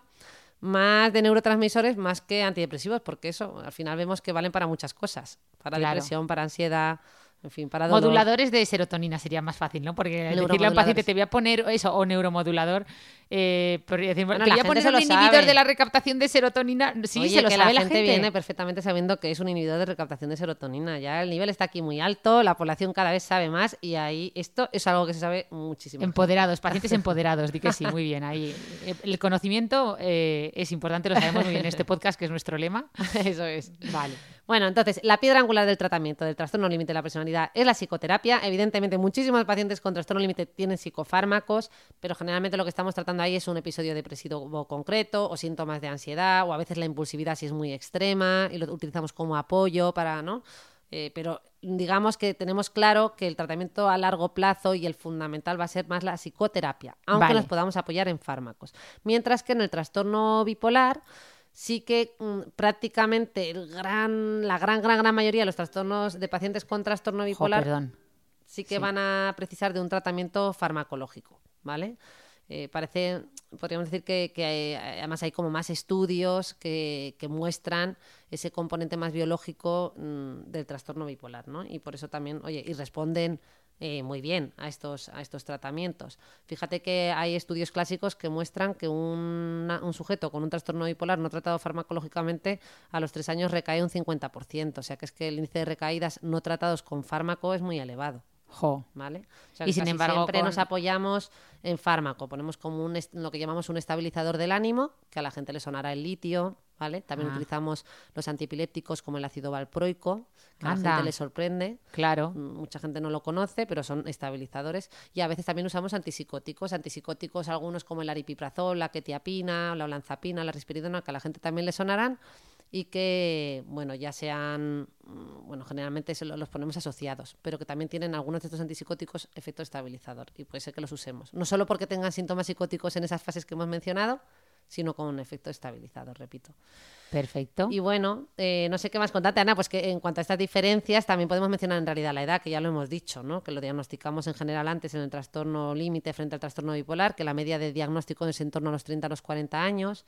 más de neurotransmisores más que antidepresivos, porque eso al final vemos que valen para muchas cosas, para Claro. depresión, para ansiedad, en fin, para dolor. Moduladores de serotonina sería más fácil, ¿no? Porque decirle a un paciente, te voy a poner eso, o neuromodulador, eh, decir, Bueno, te voy a poner un inhibidor sabe. de la recaptación de serotonina. Sí, Oye, se lo que sabe la la gente, gente. viene perfectamente sabiendo que es un inhibidor de recaptación de serotonina. Ya el nivel está aquí muy alto, la población cada vez sabe más y ahí esto es algo que se sabe muchísimo. Empoderados, pacientes empoderados, di que sí, muy bien. Ahí eh, el conocimiento eh, es importante, lo sabemos muy bien en este podcast, que es nuestro lema. Eso es. Vale. Bueno, entonces, la piedra angular del tratamiento del trastorno límite de la personalidad es la psicoterapia. Evidentemente, muchísimos pacientes con trastorno límite tienen psicofármacos, pero generalmente lo que estamos tratando ahí es un episodio depresivo concreto o síntomas de ansiedad o a veces la impulsividad si es muy extrema y lo utilizamos como apoyo para, ¿no? Eh, pero digamos que tenemos claro que el tratamiento a largo plazo y el fundamental va a ser más la psicoterapia, aunque Vale. nos podamos apoyar en fármacos. Mientras que en el trastorno bipolar sí que mm, prácticamente el gran, la gran, gran, gran mayoría de los trastornos de pacientes con trastorno Jo, bipolar perdón. sí que Sí. van a precisar de un tratamiento farmacológico, ¿vale? Eh, parece, podríamos decir que, que, eh, además hay como más estudios que, que muestran ese componente más biológico mm, del trastorno bipolar, ¿no? Y por eso también, oye, y responden eh, muy bien a estos, a estos tratamientos. Fíjate que hay estudios clásicos que muestran que un sujeto con un trastorno bipolar no tratado farmacológicamente a los tres años recae un 50%, o sea que es que el índice de recaídas no tratados con fármaco es muy elevado. Jo. ¿Vale? O sea, Y sin embargo, siempre con- nos apoyamos en fármaco, ponemos como un lo que llamamos un estabilizador del ánimo, que a la gente le sonará el litio, ¿vale? También Ah. utilizamos los antiepilépticos como el ácido valproico, que a la gente le sorprende. Claro. Mm, Mucha gente no lo conoce, pero son estabilizadores. Y a veces también usamos antipsicóticos. Antipsicóticos, algunos como el aripiprazol, la quetiapina, la olanzapina, la risperidona, que a la gente también le sonarán. Y que, bueno, ya sean, mm, bueno, generalmente se lo- los ponemos asociados, pero que también tienen algunos de estos antipsicóticos efecto estabilizador. Y puede ser que los usemos. No solo porque tengan síntomas psicóticos en esas fases que hemos mencionado, sino con un efecto estabilizador, repito. Perfecto. Y bueno, eh, no sé qué más contarte, Ana, pues que en cuanto a estas diferencias también podemos mencionar en realidad la edad, que ya lo hemos dicho, ¿no? Que lo diagnosticamos en general antes en el trastorno límite frente al trastorno bipolar, que la media de diagnóstico es en torno a los 30 a los 40 años.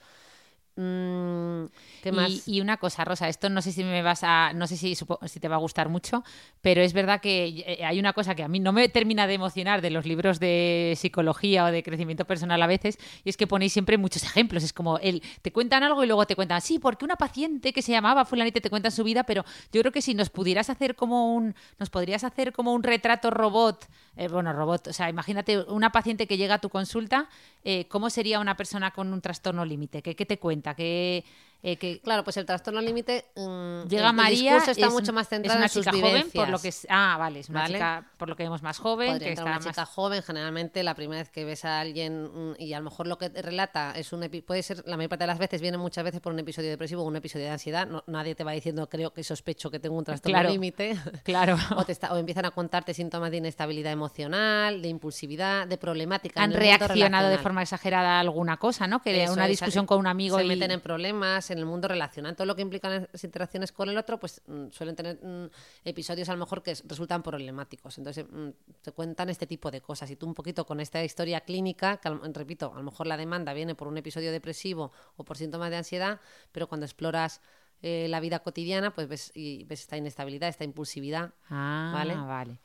Mm, ¿Qué más? Y, y una cosa, Rosa, esto no sé si me vas a, no sé si, si te va a gustar mucho, pero es verdad que eh, hay una cosa que a mí no me termina de emocionar de los libros de psicología o de crecimiento personal a veces, y es que ponéis siempre muchos ejemplos. Es como el, te cuentan algo y luego te cuentan, sí, porque una paciente que se llamaba fulanita te cuentan su vida, pero yo creo que si nos pudieras hacer como un, nos podrías hacer como un retrato robot, eh, bueno, robot, o sea, imagínate una paciente que llega a tu consulta, eh, ¿cómo sería una persona con un trastorno límite? ¿Qué, qué te cuenta? ¿Qué, eh, qué- Claro, pues el trastorno límite. mm, Llega el, María, El está es, mucho más es centrado una en sus chica joven, vivencias. por lo que es, ah, vale, es una ¿Vale? chica por lo que vemos más joven, Podría que está una más chica joven, generalmente la primera vez que ves a alguien mm, y a lo mejor lo que relata es un epi- puede ser, la mayor parte de las veces viene muchas veces por un episodio depresivo o un episodio de ansiedad. No- nadie te va diciendo, creo que sospecho que tengo un trastorno Claro. límite. Claro. o, te está- o empiezan a contarte síntomas de inestabilidad emocional, de impulsividad, de problemática. han en el mundo reaccionado de forma exagerada a alguna cosa, ¿no? Que Eso una es, discusión con un amigo se y meten en problemas en el mundo relacional todo lo que implican las interacciones con el otro pues mm, suelen tener mm, episodios a lo mejor que resultan problemáticos entonces mm, te cuentan este tipo de cosas y tú un poquito con esta historia clínica que repito a lo mejor la demanda viene por un episodio depresivo o por síntomas de ansiedad pero cuando exploras eh, la vida cotidiana pues ves y ves esta inestabilidad esta impulsividad Ah, ¿vale? vale.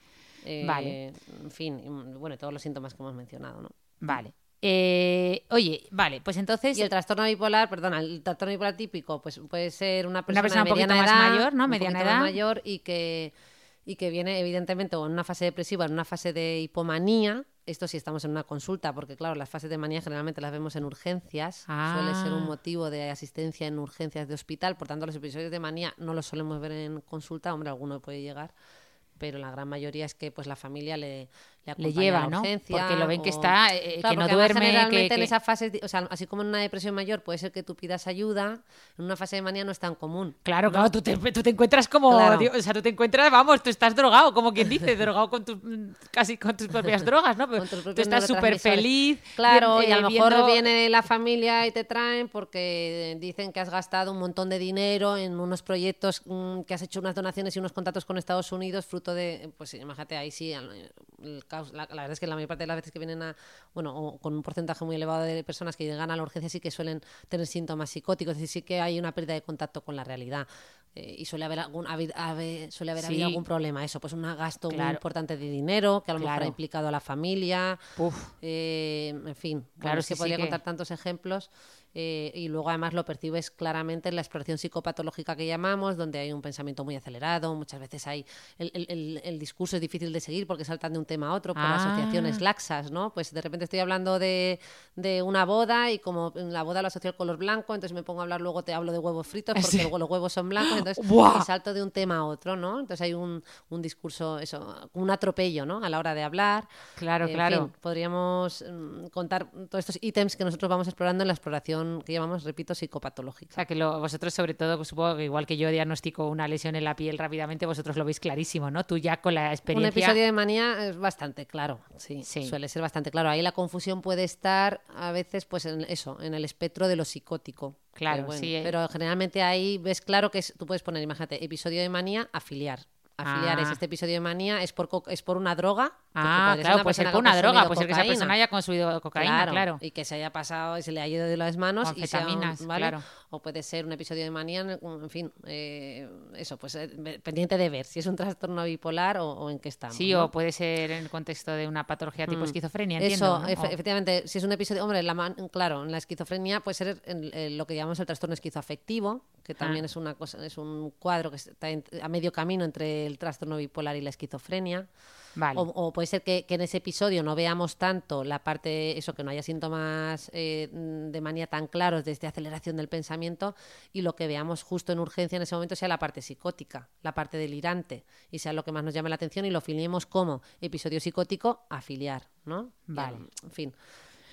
eh, Vale. en fin mm, bueno todos los síntomas que hemos mencionado no Vale. Eh, oye, vale, pues entonces Y el trastorno bipolar, perdona, el trastorno bipolar típico, pues puede ser una persona, persona un de poquito mediana más edad, mayor, ¿no? Mediana poquito más edad. mayor y que y que viene evidentemente o en una fase depresiva, en una fase de hipomanía. Esto sí estamos en una consulta, porque claro, las fases de manía generalmente las vemos en urgencias. Suele ser un Ah. motivo de asistencia en urgencias de hospital. Por tanto, los episodios de manía no los solemos ver en consulta. Hombre, alguno puede llegar. Pero la gran mayoría es que pues la familia le, le, acompaña lleva, a la ¿no? urgencia Porque lo ven que o- está, eh, Claro, que no duerme, que- generalmente en que- esa fase, o sea, así como en una depresión mayor puede ser que tú pidas ayuda, en una fase de manía no es tan común. Claro, claro, tú te, tú te encuentras como, Claro. tío, o sea, tú te encuentras, vamos, tú estás drogado, como quien dice, drogado con tus, casi con tus propias drogas, ¿no? Pero tú estás súper feliz. Claro, bien, y a eh, lo mejor viendo- viene la familia y te traen porque dicen que has gastado un montón de dinero en unos proyectos, mm, que has hecho unas donaciones y unos contactos con Estados Unidos, fruto de, pues imagínate, ahí sí, el caos- la, la verdad es que la mayor parte de las veces que vienen a, bueno, o con un porcentaje muy elevado de personas que llegan a la urgencia sí que suelen tener síntomas psicóticos, es decir, sí que hay una pérdida de contacto con la realidad. eh, y suele haber algún haber- suele haber Sí. habido algún problema eso pues un gasto muy importante de dinero que a lo mejor ha implicado a la familia Uf. eh, en fin Claro, es que sí podría que- contar tantos ejemplos eh, y luego además lo percibes claramente en la exploración psicopatológica que llamamos donde hay un pensamiento muy acelerado muchas veces hay el, el- el- el discurso es difícil de seguir porque saltan de un tema a otro por Ah. asociaciones laxas no pues de repente estoy hablando de, de una boda y como en la boda lo asocio al color blanco entonces me pongo a hablar luego te hablo de huevos fritos porque Sí. luego los huevos son blancos entonces salto de un tema a otro no entonces hay un, un discurso eso un atropello no a la hora de hablar Claro, en claro. fin, podríamos mm, contar todos estos ítems que nosotros vamos explorando en la exploración que llamamos, repito, O psicopatológica. sea, que lo- vosotros, sobre todo, pues, supongo que igual que yo diagnostico una lesión en la piel rápidamente, vosotros lo veis clarísimo, ¿no? Tú ya con la Un experiencia... episodio de manía es bastante claro, sí, Sí. suele ser bastante claro. Ahí la confusión puede estar a veces, pues en eso, en el espectro de lo psicótico. Claro, Que, bueno, sí, eh. Pero generalmente ahí ves claro que es- tú puedes poner, imagínate, episodio de manía, afiliar. Afiliar Ah. es este episodio de manía, es por, co- es por una droga. Ah, claro, puede ser por una droga, puede ser que esa persona haya consumido cocaína, claro. Y que se haya pasado y se le haya ido de las manos. O y sea un- ¿vale? claro. O puede ser un episodio de manía, en, fin, eh, eso, pues eh, pendiente de ver si es un trastorno bipolar o, o en qué estamos. Sí, ¿no? o puede ser en el contexto de una patología tipo Mm. esquizofrenia, Eso, entiendo. ¿no? efe- O- efectivamente, si es un episodio, hombre, la man- claro, en la esquizofrenia puede ser en- en lo que llamamos el trastorno esquizoafectivo, que también Ah. es una cosa, es un cuadro que está en- a medio camino entre el trastorno bipolar y la esquizofrenia. Vale. O, o puede ser que, que en ese episodio no veamos tanto la parte, eso, que no haya síntomas eh, de manía tan claros desde aceleración del pensamiento y lo que veamos justo en urgencia en ese momento sea la parte psicótica, la parte delirante y sea lo que más nos llame la atención y lo filiemos como episodio psicótico afiliar, ¿no? Y, Vale. En fin.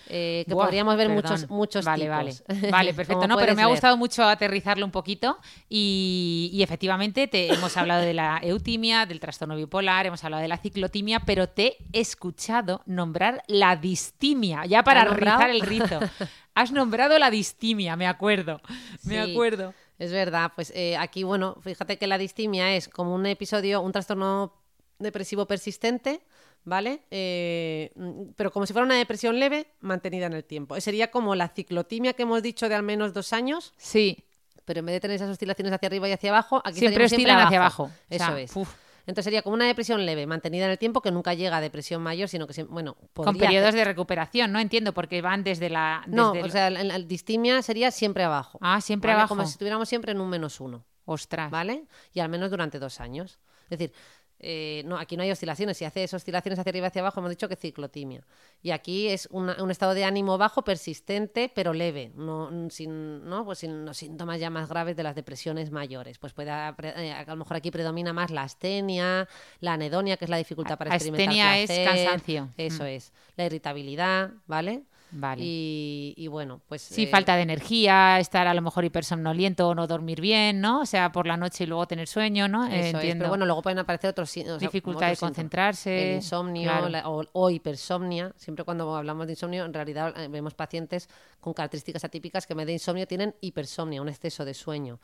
Eh, que Buah, podríamos ver perdón. muchos, muchos vale, tipos. Vale, vale, perfecto. No, pero me ha gustado mucho aterrizarlo un poquito y, y efectivamente te hemos hablado de la eutimia, del trastorno bipolar, hemos hablado de la ciclotimia, pero te he escuchado nombrar la distimia, ya para rizar el rizo. Has nombrado la distimia, me acuerdo, me Sí. acuerdo. Es verdad, pues eh, aquí, bueno, fíjate que la distimia es como un episodio, un trastorno depresivo persistente, ¿vale? Eh, mm, pero como si fuera una depresión leve, mantenida en el tiempo. Eh, Sería como la ciclotimia que hemos dicho de al menos dos años, Sí, pero en vez de tener esas oscilaciones hacia arriba y hacia abajo, aquí Siempre oscilan hacia abajo. O Eso sea, es. uf. Entonces sería como una depresión leve, mantenida en el tiempo, que nunca llega a depresión mayor, sino que, siem- bueno, con podría periodos hacer- de recuperación, no entiendo, porque van desde la... No, o sea, la, la distimia sería siempre abajo. Ah, siempre ¿vale? abajo. Como si estuviéramos siempre en un menos uno. Ostras. ¿vale? Y al menos durante dos años. Es decir, eh, no, aquí no hay oscilaciones. Si hace oscilaciones hacia arriba y hacia abajo, hemos dicho que ciclotimia. Y aquí es una- un estado de ánimo bajo, persistente, pero leve, no, sin, ¿no? Pues sin los síntomas ya más graves de las depresiones mayores. Pues puede, eh, a lo mejor aquí predomina más la astenia, la anedonia, que es la dificultad para experimentar Astenia es placer. cansancio. Eso Mm. es. La irritabilidad, ¿vale? Vale. Y, y bueno, pues... Sí, eh, falta de energía, estar a lo mejor hipersomnoliento o no dormir bien, ¿no? O sea, por la noche y luego tener sueño, ¿no? Eh, es, entiendo. pero bueno, luego pueden aparecer otros o sea, Dificultad de otros concentrarse, El insomnio claro. la- o, o hipersomnia. Siempre cuando hablamos de insomnio, en realidad eh, vemos pacientes con características atípicas que en vez de insomnio tienen hipersomnia, un exceso de sueño.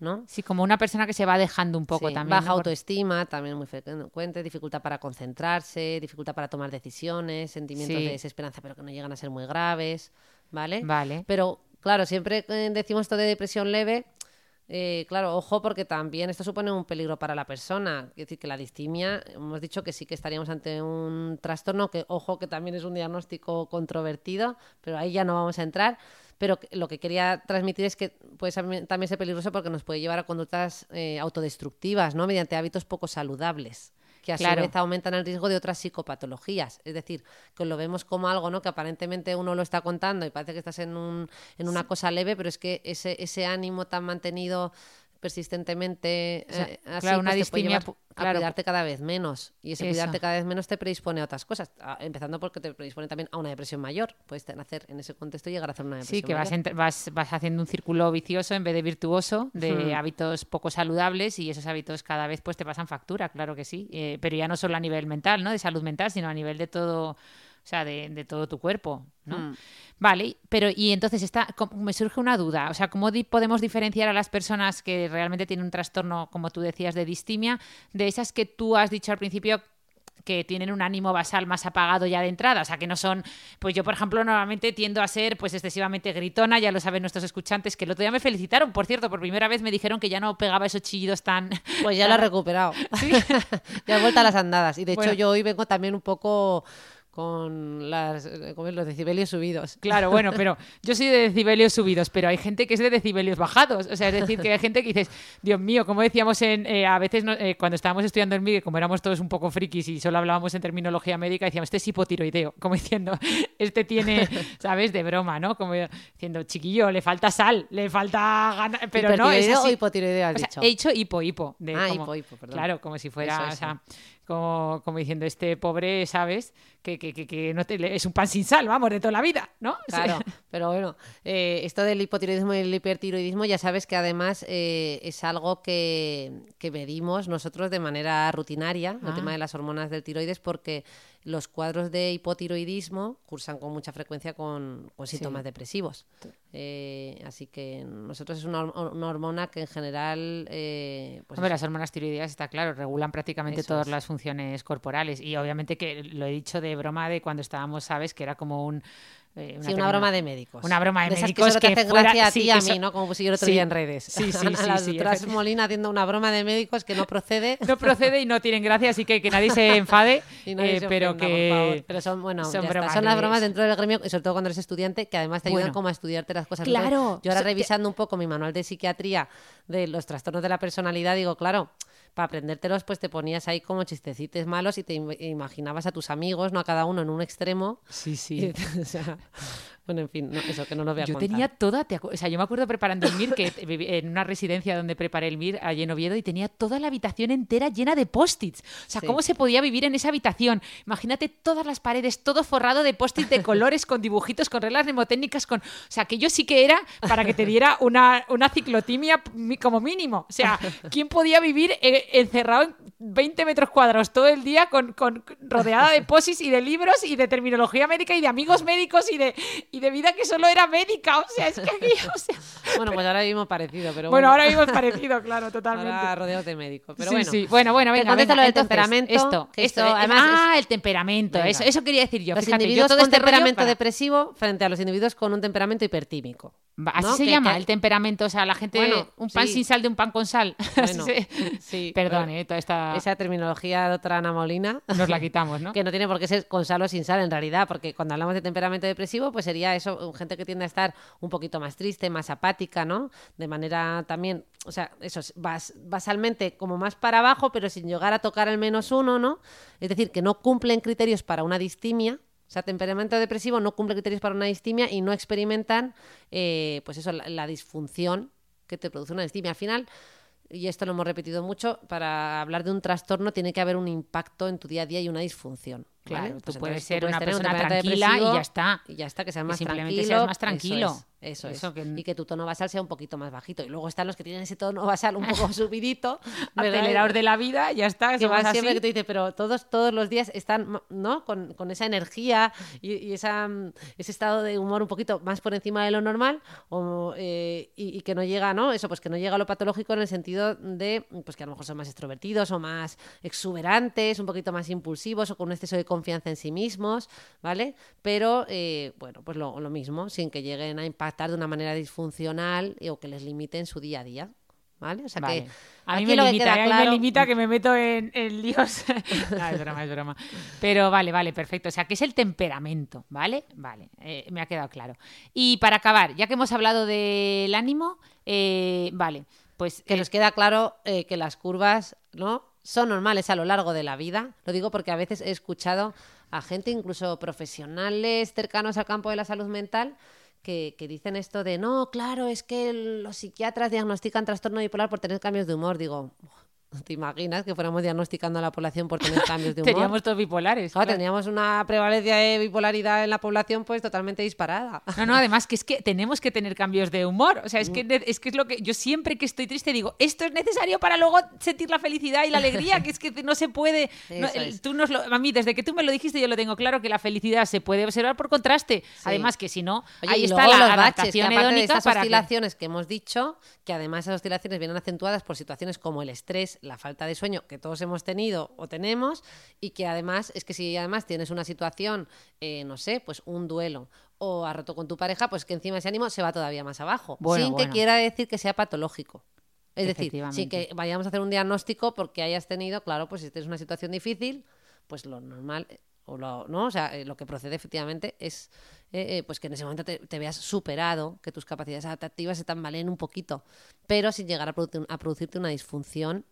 ¿No? Sí, como una persona que se va dejando un poco Sí, también. Baja ¿no? Autoestima, también muy frecuente, dificultad para concentrarse, dificultad para tomar decisiones, sentimientos Sí. de desesperanza pero que no llegan a ser muy graves, ¿vale? Vale. Pero claro, siempre decimos esto de depresión leve, eh, claro, ojo porque también esto supone un peligro para la persona. Es decir, que la distimia, hemos dicho que sí que estaríamos ante un trastorno, que ojo que también es un diagnóstico controvertido, pero ahí ya no vamos a entrar. Pero lo que quería transmitir es que puede también ser peligroso porque nos puede llevar a conductas eh, autodestructivas, ¿no? Mediante hábitos poco saludables que a Claro. su vez aumentan el riesgo de otras psicopatologías. Es decir, que lo vemos como algo ¿no? que aparentemente uno lo está contando y parece que estás en, un, en una cosa leve, pero es que ese, ese ánimo tan mantenido persistentemente O sea, eh, así, claro, una pues, distimia, a claro, cuidarte cada vez menos y ese Eso. cuidarte cada vez menos te predispone a otras cosas a- empezando porque te predispone también a una depresión mayor puedes nacer en ese contexto y llegar a hacer una depresión Sí, que vas, vas, vas haciendo un círculo vicioso en vez de virtuoso de Hmm. hábitos poco saludables y esos hábitos cada vez pues te pasan factura, claro que sí. Eh, pero ya no solo a nivel mental, ¿no? De salud mental, sino a nivel de todo, o sea, de, de todo tu cuerpo, ¿no? Hmm. Vale, pero y entonces está, me surge una duda, o sea, ¿cómo di- podemos diferenciar a las personas que realmente tienen un trastorno, como tú decías, de distimia, de esas que tú has dicho al principio que tienen un ánimo basal más apagado ya de entrada, o sea, que no son, pues yo por ejemplo normalmente tiendo a ser pues excesivamente gritona, ya lo saben nuestros escuchantes, que el otro día me felicitaron, por cierto, por primera vez me dijeron que ya no pegaba esos chillidos tan... Pues ya lo he recuperado. ya he vuelto a las andadas. Y de hecho yo hoy vengo también un poco con las, eh, los decibelios subidos. Claro, bueno, pero yo soy de decibelios subidos, pero hay gente que es de decibelios bajados. O sea, es decir, que hay gente que dices, Dios mío, como decíamos en, eh, a veces no- eh, cuando estábamos estudiando en MIG, como éramos todos un poco frikis y solo hablábamos en terminología médica, decíamos, este es hipotiroideo, como diciendo, este tiene, ¿sabes? De broma, ¿no? Como diciendo, chiquillo, le falta sal, le falta ganas, pero no, es ¿Hipertiroideo así. o hipotiroideo has O sea, dicho? he dicho hipo, hipo. de Ah, como- hipo, hipo, perdón. Claro, como si fuera, Eso, o sea, como, como diciendo, este pobre, ¿sabes? Que, que, que, que no te, es un pan sin sal, vamos, de toda la vida, ¿no? Claro, pero bueno, eh, esto del hipotiroidismo y el hipertiroidismo ya sabes que además eh, es algo que, que medimos nosotros de manera rutinaria, el Ah. tema de las hormonas del tiroides, porque los cuadros de hipotiroidismo cursan con mucha frecuencia con, con síntomas depresivos. Eh, así que nosotros es una, hor- una hormona que en general... eh, pues Hombre, las hormonas tiroideas, está claro, regulan prácticamente todas es. las funciones corporales. Y obviamente que lo he dicho de broma de cuando estábamos, ¿sabes? Que era como un... eh, Sí, una broma de médicos. Una broma de, esas médicos que solo te hacen fuera- gracia a sí, ti y a eso- mí, ¿no? Como puse yo el otro Sí. en redes. Sí, sí, sí, la sí, doctora efectivamente. Molina haciendo una broma de médicos que no procede. No procede y no tienen gracia, así que que nadie se enfade, Y nadie eh, se pero ofenda, por que... favor. Pero son, bueno, son bromas son las de- bromas dentro del gremio, y sobre todo cuando eres estudiante, que además te ayudan Bueno. como a estudiarte las cosas. Claro. Entonces, yo ahora revisando un poco mi manual de psiquiatría de los trastornos de la personalidad, digo, claro, para aprendértelos, pues te ponías ahí como chistecitos malos y te im- imaginabas a tus amigos, no a cada uno en un extremo. Sí, Y, sí. o sea, bueno, en fin, no, eso que no lo voy a Yo contar. tenía toda, te o sea, yo me acuerdo preparando el MIR, que en una residencia donde preparé el MIR allí en Oviedo y tenía toda la habitación entera llena de post-its. O sea, Sí. ¿cómo se podía vivir en esa habitación? Imagínate todas las paredes, todo forrado de post-its de colores, con dibujitos, con reglas mnemotécnicas, con... O sea, que yo sí que era para que te diera una, una ciclotimia mi- como mínimo. O sea, ¿quién podía vivir eh, encerrado en 20 metros cuadrados todo el día con, con- rodeada de posis y de libros y de terminología médica y de amigos médicos y de, y de vida que solo era médica? O sea, es que aquello, o sea... Bueno, pues ahora vivimos parecido, pero Bueno, bueno. ahora es parecido, claro, totalmente. Ahora rodeados de médicos. Pero Sí, bueno, sí. bueno, bueno, venga, venga. lo del Entonces, temperamento, Esto, esto, esto, además, ah, el temperamento. Venga. Eso, eso quería decir yo. los Fíjate, yo individuos todo con este rollo temperamento para- depresivo frente a los individuos con un temperamento hipertímico. Así ¿no? se Que- llama que- el temperamento, o sea, la gente Bueno, un pan sí. sin sal de un pan con sal. Bueno, se- sí, Perdón, eh, toda esta Esa terminología de otra Ana Molina. nos la quitamos, ¿no? Que no tiene por qué ser con sal o sin sal en realidad, porque cuando hablamos de temperamento depresivo, pues sería eso, gente que tiende a estar un poquito más triste, más apática, ¿no? De manera también, o sea, eso, es bas- basalmente como más para abajo, pero sin llegar a tocar el menos uno, ¿no? Es decir, que no cumplen criterios para una distimia. O sea, temperamento depresivo no cumple criterios para una distimia y no experimentan, eh, pues eso, la, la disfunción que te produce una distimia. Al final, y esto lo hemos repetido mucho, para hablar de un trastorno tiene que haber un impacto en tu día a día y una disfunción. Claro, ¿vale? tú Pues puedes ser una persona tranquila y ya está. Y ya está, que seas Que más simplemente tranquilo. seas más tranquilo. Eso es. Eso, Eso es. que- Y que tu tono basal sea un poquito más bajito. Y luego están los que tienen ese tono basal un poco subidito. Acelerador de la vida, ya está. que vas siempre que te dice, pero todos, todos los días están, ¿no? Con, con esa energía y, y esa, mm, ese estado de humor un poquito más por encima de lo normal o, eh, y, y que no llega, ¿no? Eso, pues que no llega a lo patológico en el sentido de, pues que a lo mejor son más extrovertidos o más exuberantes, un poquito más impulsivos o con un exceso de confianza en sí mismos, ¿vale? Pero, eh, bueno, pues lo, lo mismo, sin que lleguen a impactar de una manera disfuncional o que les limiten su día a día. ¿Vale? O sea Vale. que A mí me que limita, queda a mí claro- me limita que me meto en, en líos. No, es broma, es broma. Pero vale, vale, perfecto. O sea, que es el temperamento, ¿vale? Vale, eh, me ha quedado claro. Y para acabar, ya que hemos hablado del ánimo, eh, vale, pues que eh, nos queda claro eh, que las curvas no son normales a lo largo de la vida. Lo digo porque a veces he escuchado a gente, incluso profesionales cercanos al campo de la salud mental, que, que dicen esto de no, claro, es que los psiquiatras diagnostican trastorno bipolar por tener cambios de humor. Digo, ¿te imaginas que fuéramos diagnosticando a la población por tener cambios de humor? teníamos todos bipolares. Claro, claro. tendríamos una prevalencia de bipolaridad en la población pues totalmente disparada. No, no, además que es que tenemos que tener cambios de humor. O sea, es que, ne- es que es lo que yo siempre que estoy triste digo, esto es necesario para luego sentir la felicidad y la alegría, que es que no se puede. no, tú nos lo- a mí, desde que tú me lo dijiste, yo lo tengo claro que la felicidad se puede observar por contraste. Además, que si no, Oye, ahí está la baches, que adaptación aparte de para que- oscilaciones que hemos dicho, que además esas oscilaciones vienen acentuadas por situaciones como el estrés la falta de sueño que todos hemos tenido o tenemos y que además es que si además tienes una situación, eh, no sé, pues un duelo o has roto con tu pareja, pues que encima ese ánimo se va todavía más abajo, Bueno, sin bueno. que quiera decir que sea patológico. Es decir, sin que vayamos a hacer un diagnóstico porque hayas tenido, claro, pues si tienes una situación difícil, pues lo normal eh, o lo, no, o sea, eh, lo que procede efectivamente es eh, eh, pues que en ese momento te, te veas superado, que tus capacidades adaptativas se tambaleen un poquito, pero sin llegar a, producir- a producirte una disfunción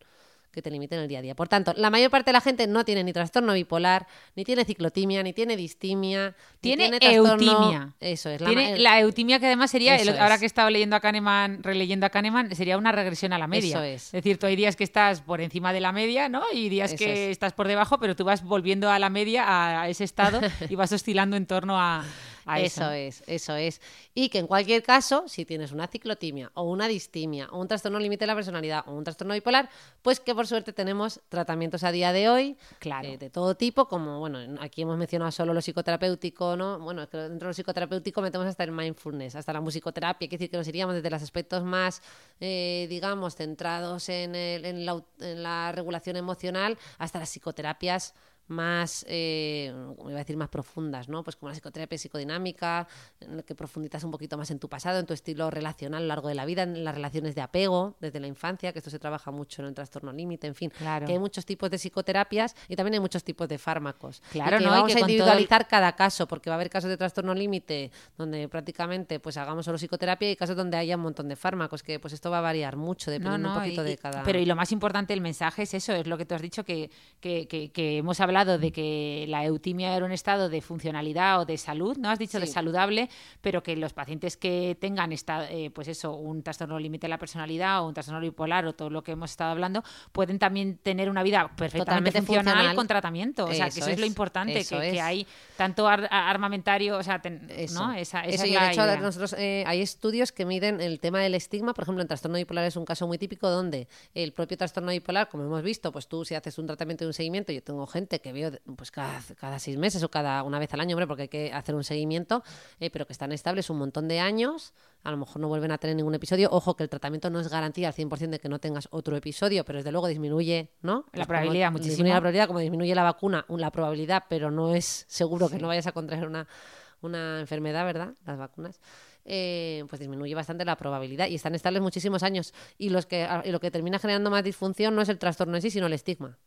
que te limite en el día a día. Por tanto, la mayor parte de la gente no tiene ni trastorno bipolar, ni tiene ciclotimia, ni tiene distimia, ni Tiene eutimia. Eso es, la, Tiene la eutimia que además sería, el- ahora es. que he estado leyendo a Kahneman, releyendo a Kahneman, sería una regresión a la media. Eso es. decir, tú hay días que estás por encima de la media, ¿no? Y días Eso que es. estás por debajo, pero tú vas volviendo a la media, a ese estado, y vas oscilando en torno a, a eso. Eso es, eso es. Y que en cualquier caso, si tienes una ciclotimia o una distimia o un trastorno límite de la personalidad o un trastorno bipolar, pues que por suerte tenemos tratamientos a día de hoy Claro. eh, de todo tipo, como, bueno, en- aquí hemos mencionado solo lo psicoterapéutico, ¿no? Bueno, es que dentro de lo psicoterapéutico metemos hasta el mindfulness, hasta la musicoterapia, es decir, que nos iríamos desde los aspectos más, eh, digamos, centrados en, el- en la, au- en la regulación emocional, hasta las psicoterapias más, eh, iba a decir más profundas, ¿no? Pues como la psicoterapia psicodinámica, en la que profundizas un poquito más en tu pasado, en tu estilo relacional a lo largo de la vida, en las relaciones de apego desde la infancia, que esto se trabaja mucho en el trastorno límite, en fin, Claro. que hay muchos tipos de psicoterapias y también hay muchos tipos de fármacos. Claro, y que ¿no? Y vamos que a el- individualizar cada caso, porque va a haber casos de trastorno límite donde prácticamente pues hagamos solo psicoterapia y casos donde haya un montón de fármacos, que pues esto va a variar mucho dependiendo un poquito y- de cada... Pero y lo más importante, el mensaje es eso, es lo que tú has dicho, que- que hemos hablado de que la eutimia era un estado de funcionalidad o de salud, ¿no? Has dicho de Sí. saludable, pero que los pacientes que tengan esta, eh, pues eso, un trastorno límite de la personalidad o un trastorno bipolar o todo lo que hemos estado hablando, pueden también tener una vida perfectamente funcional, funcional. con tratamiento. O sea, que Eso es, lo importante, que, hay tanto ar- armamentario, o sea, ten- Eso. ¿no? Esa, esa Eso, es y la de hecho idea. nosotros eh, hay estudios que miden el tema del estigma, por ejemplo, en trastorno bipolar es un caso muy típico donde el propio trastorno bipolar, como hemos visto, pues tú si haces un tratamiento y un seguimiento, yo tengo gente que veo pues cada, cada seis meses o cada una vez al año, hombre, porque hay que hacer un seguimiento, eh, pero que están estables un montón de años, a lo mejor no vuelven a tener ningún episodio. Ojo que el tratamiento no es garantía al 100% de que no tengas otro episodio, pero desde luego disminuye, ¿no? La Pues como probabilidad Disminuye muchísimo. la probabilidad, como disminuye la vacuna, la probabilidad, pero no es seguro que no vayas a contraer una, una enfermedad, ¿verdad? Las vacunas. Eh, pues disminuye bastante la probabilidad y están estables muchísimos años. Y, los que, y lo que termina generando más disfunción no es el trastorno en sí, sino el estigma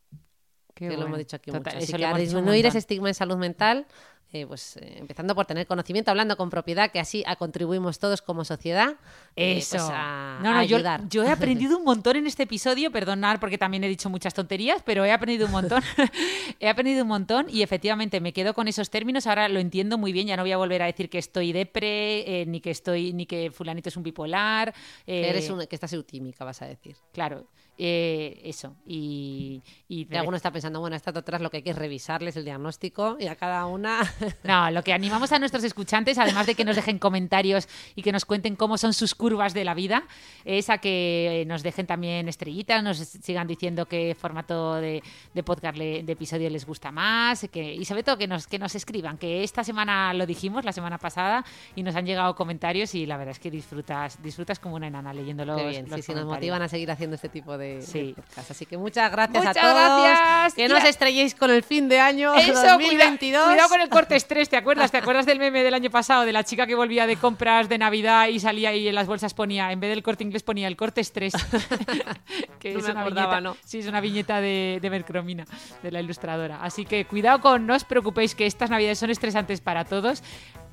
Qué que lo bueno. hemos dicho aquí Total, mucho. Así eso lo que a disminuir ese estigma en salud mental, eh, pues eh, empezando por tener conocimiento, hablando con propiedad, que así a contribuimos todos como sociedad eh, Eso. pues a, no, no, yo, ayudar. yo he aprendido un montón en este episodio, perdonar porque también he dicho muchas tonterías, pero he aprendido un montón. he aprendido un montón y efectivamente me quedo con esos términos. Ahora lo entiendo muy bien, ya no voy a volver a decir que estoy depre, eh, ni que estoy, ni que fulanito es un bipolar. Que eres un- que estás eutímica, vas a decir. Claro, eh, eso. Y, y alguno está pensando, bueno, a estas doctoras lo que hay que es revisarles el diagnóstico y a cada una. No, lo que animamos a nuestros escuchantes, además de que nos dejen comentarios y que nos cuenten cómo son sus curvas de la vida, es a que nos dejen también estrellitas, nos sigan diciendo qué formato de, de podcast, le- de episodio les gusta más, que, y sobre todo que nos, que nos escriban, que esta semana lo dijimos, la semana pasada, y nos han llegado comentarios y la verdad es que disfrutas, disfrutas como una enana bien, los sí, sí, nos motivan a seguir haciendo este tipo de, de Sí. podcast. Así que muchas gracias Muchas a todos. gracias, Que no os estrelléis con el fin de año Eso, 2022. Cuidado, cuidado con el corte estrés, ¿te acuerdas? ¿Te acuerdas del meme del año pasado de la chica que volvía de compras de Navidad y salía y en las bolsas ponía, en vez del corte inglés ponía el corte estrés? que No es me una acordaba, viñeta, ¿no? Sí, es una viñeta de, de Mercromina, de la ilustradora. Así que cuidado con, no os preocupéis que estas Navidades son estresantes para todos.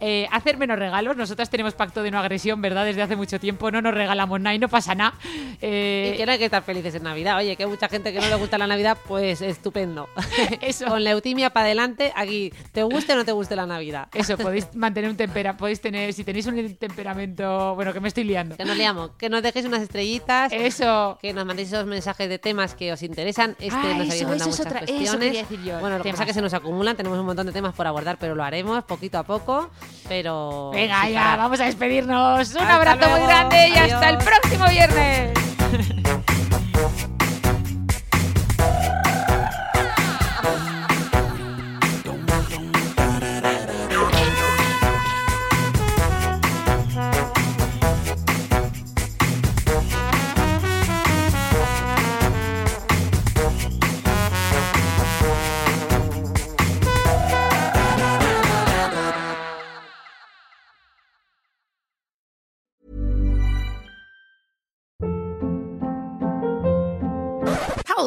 Eh, hacer menos regalos, nosotras tenemos pacto de no agresión, ¿verdad? Desde hace mucho tiempo, no nos regalamos nada y no pasa nada. Eh, Y que no hay que estar felices en Navidad. Oye, que hay mucha gente que no le gusta la Navidad, pues estupendo. Eso. Con leutimia para adelante, aquí, te guste o no te guste la Navidad. Eso, podéis mantener un tempera, podéis tener, si tenéis un temperamento, bueno, que me estoy liando. Que nos liamos, que nos dejéis unas estrellitas, Eso. que nos mandéis esos mensajes de temas que os interesan. Este Ah, nos eso, eso es otra- eso cuestiones. quería decir yo, bueno, lo que pasa temas. es que se nos acumulan, tenemos un montón de temas por abordar, pero lo haremos poquito a poco. Pero. Venga, ya, vamos a despedirnos. Un Hasta abrazo muy grande y hasta el próximo viernes.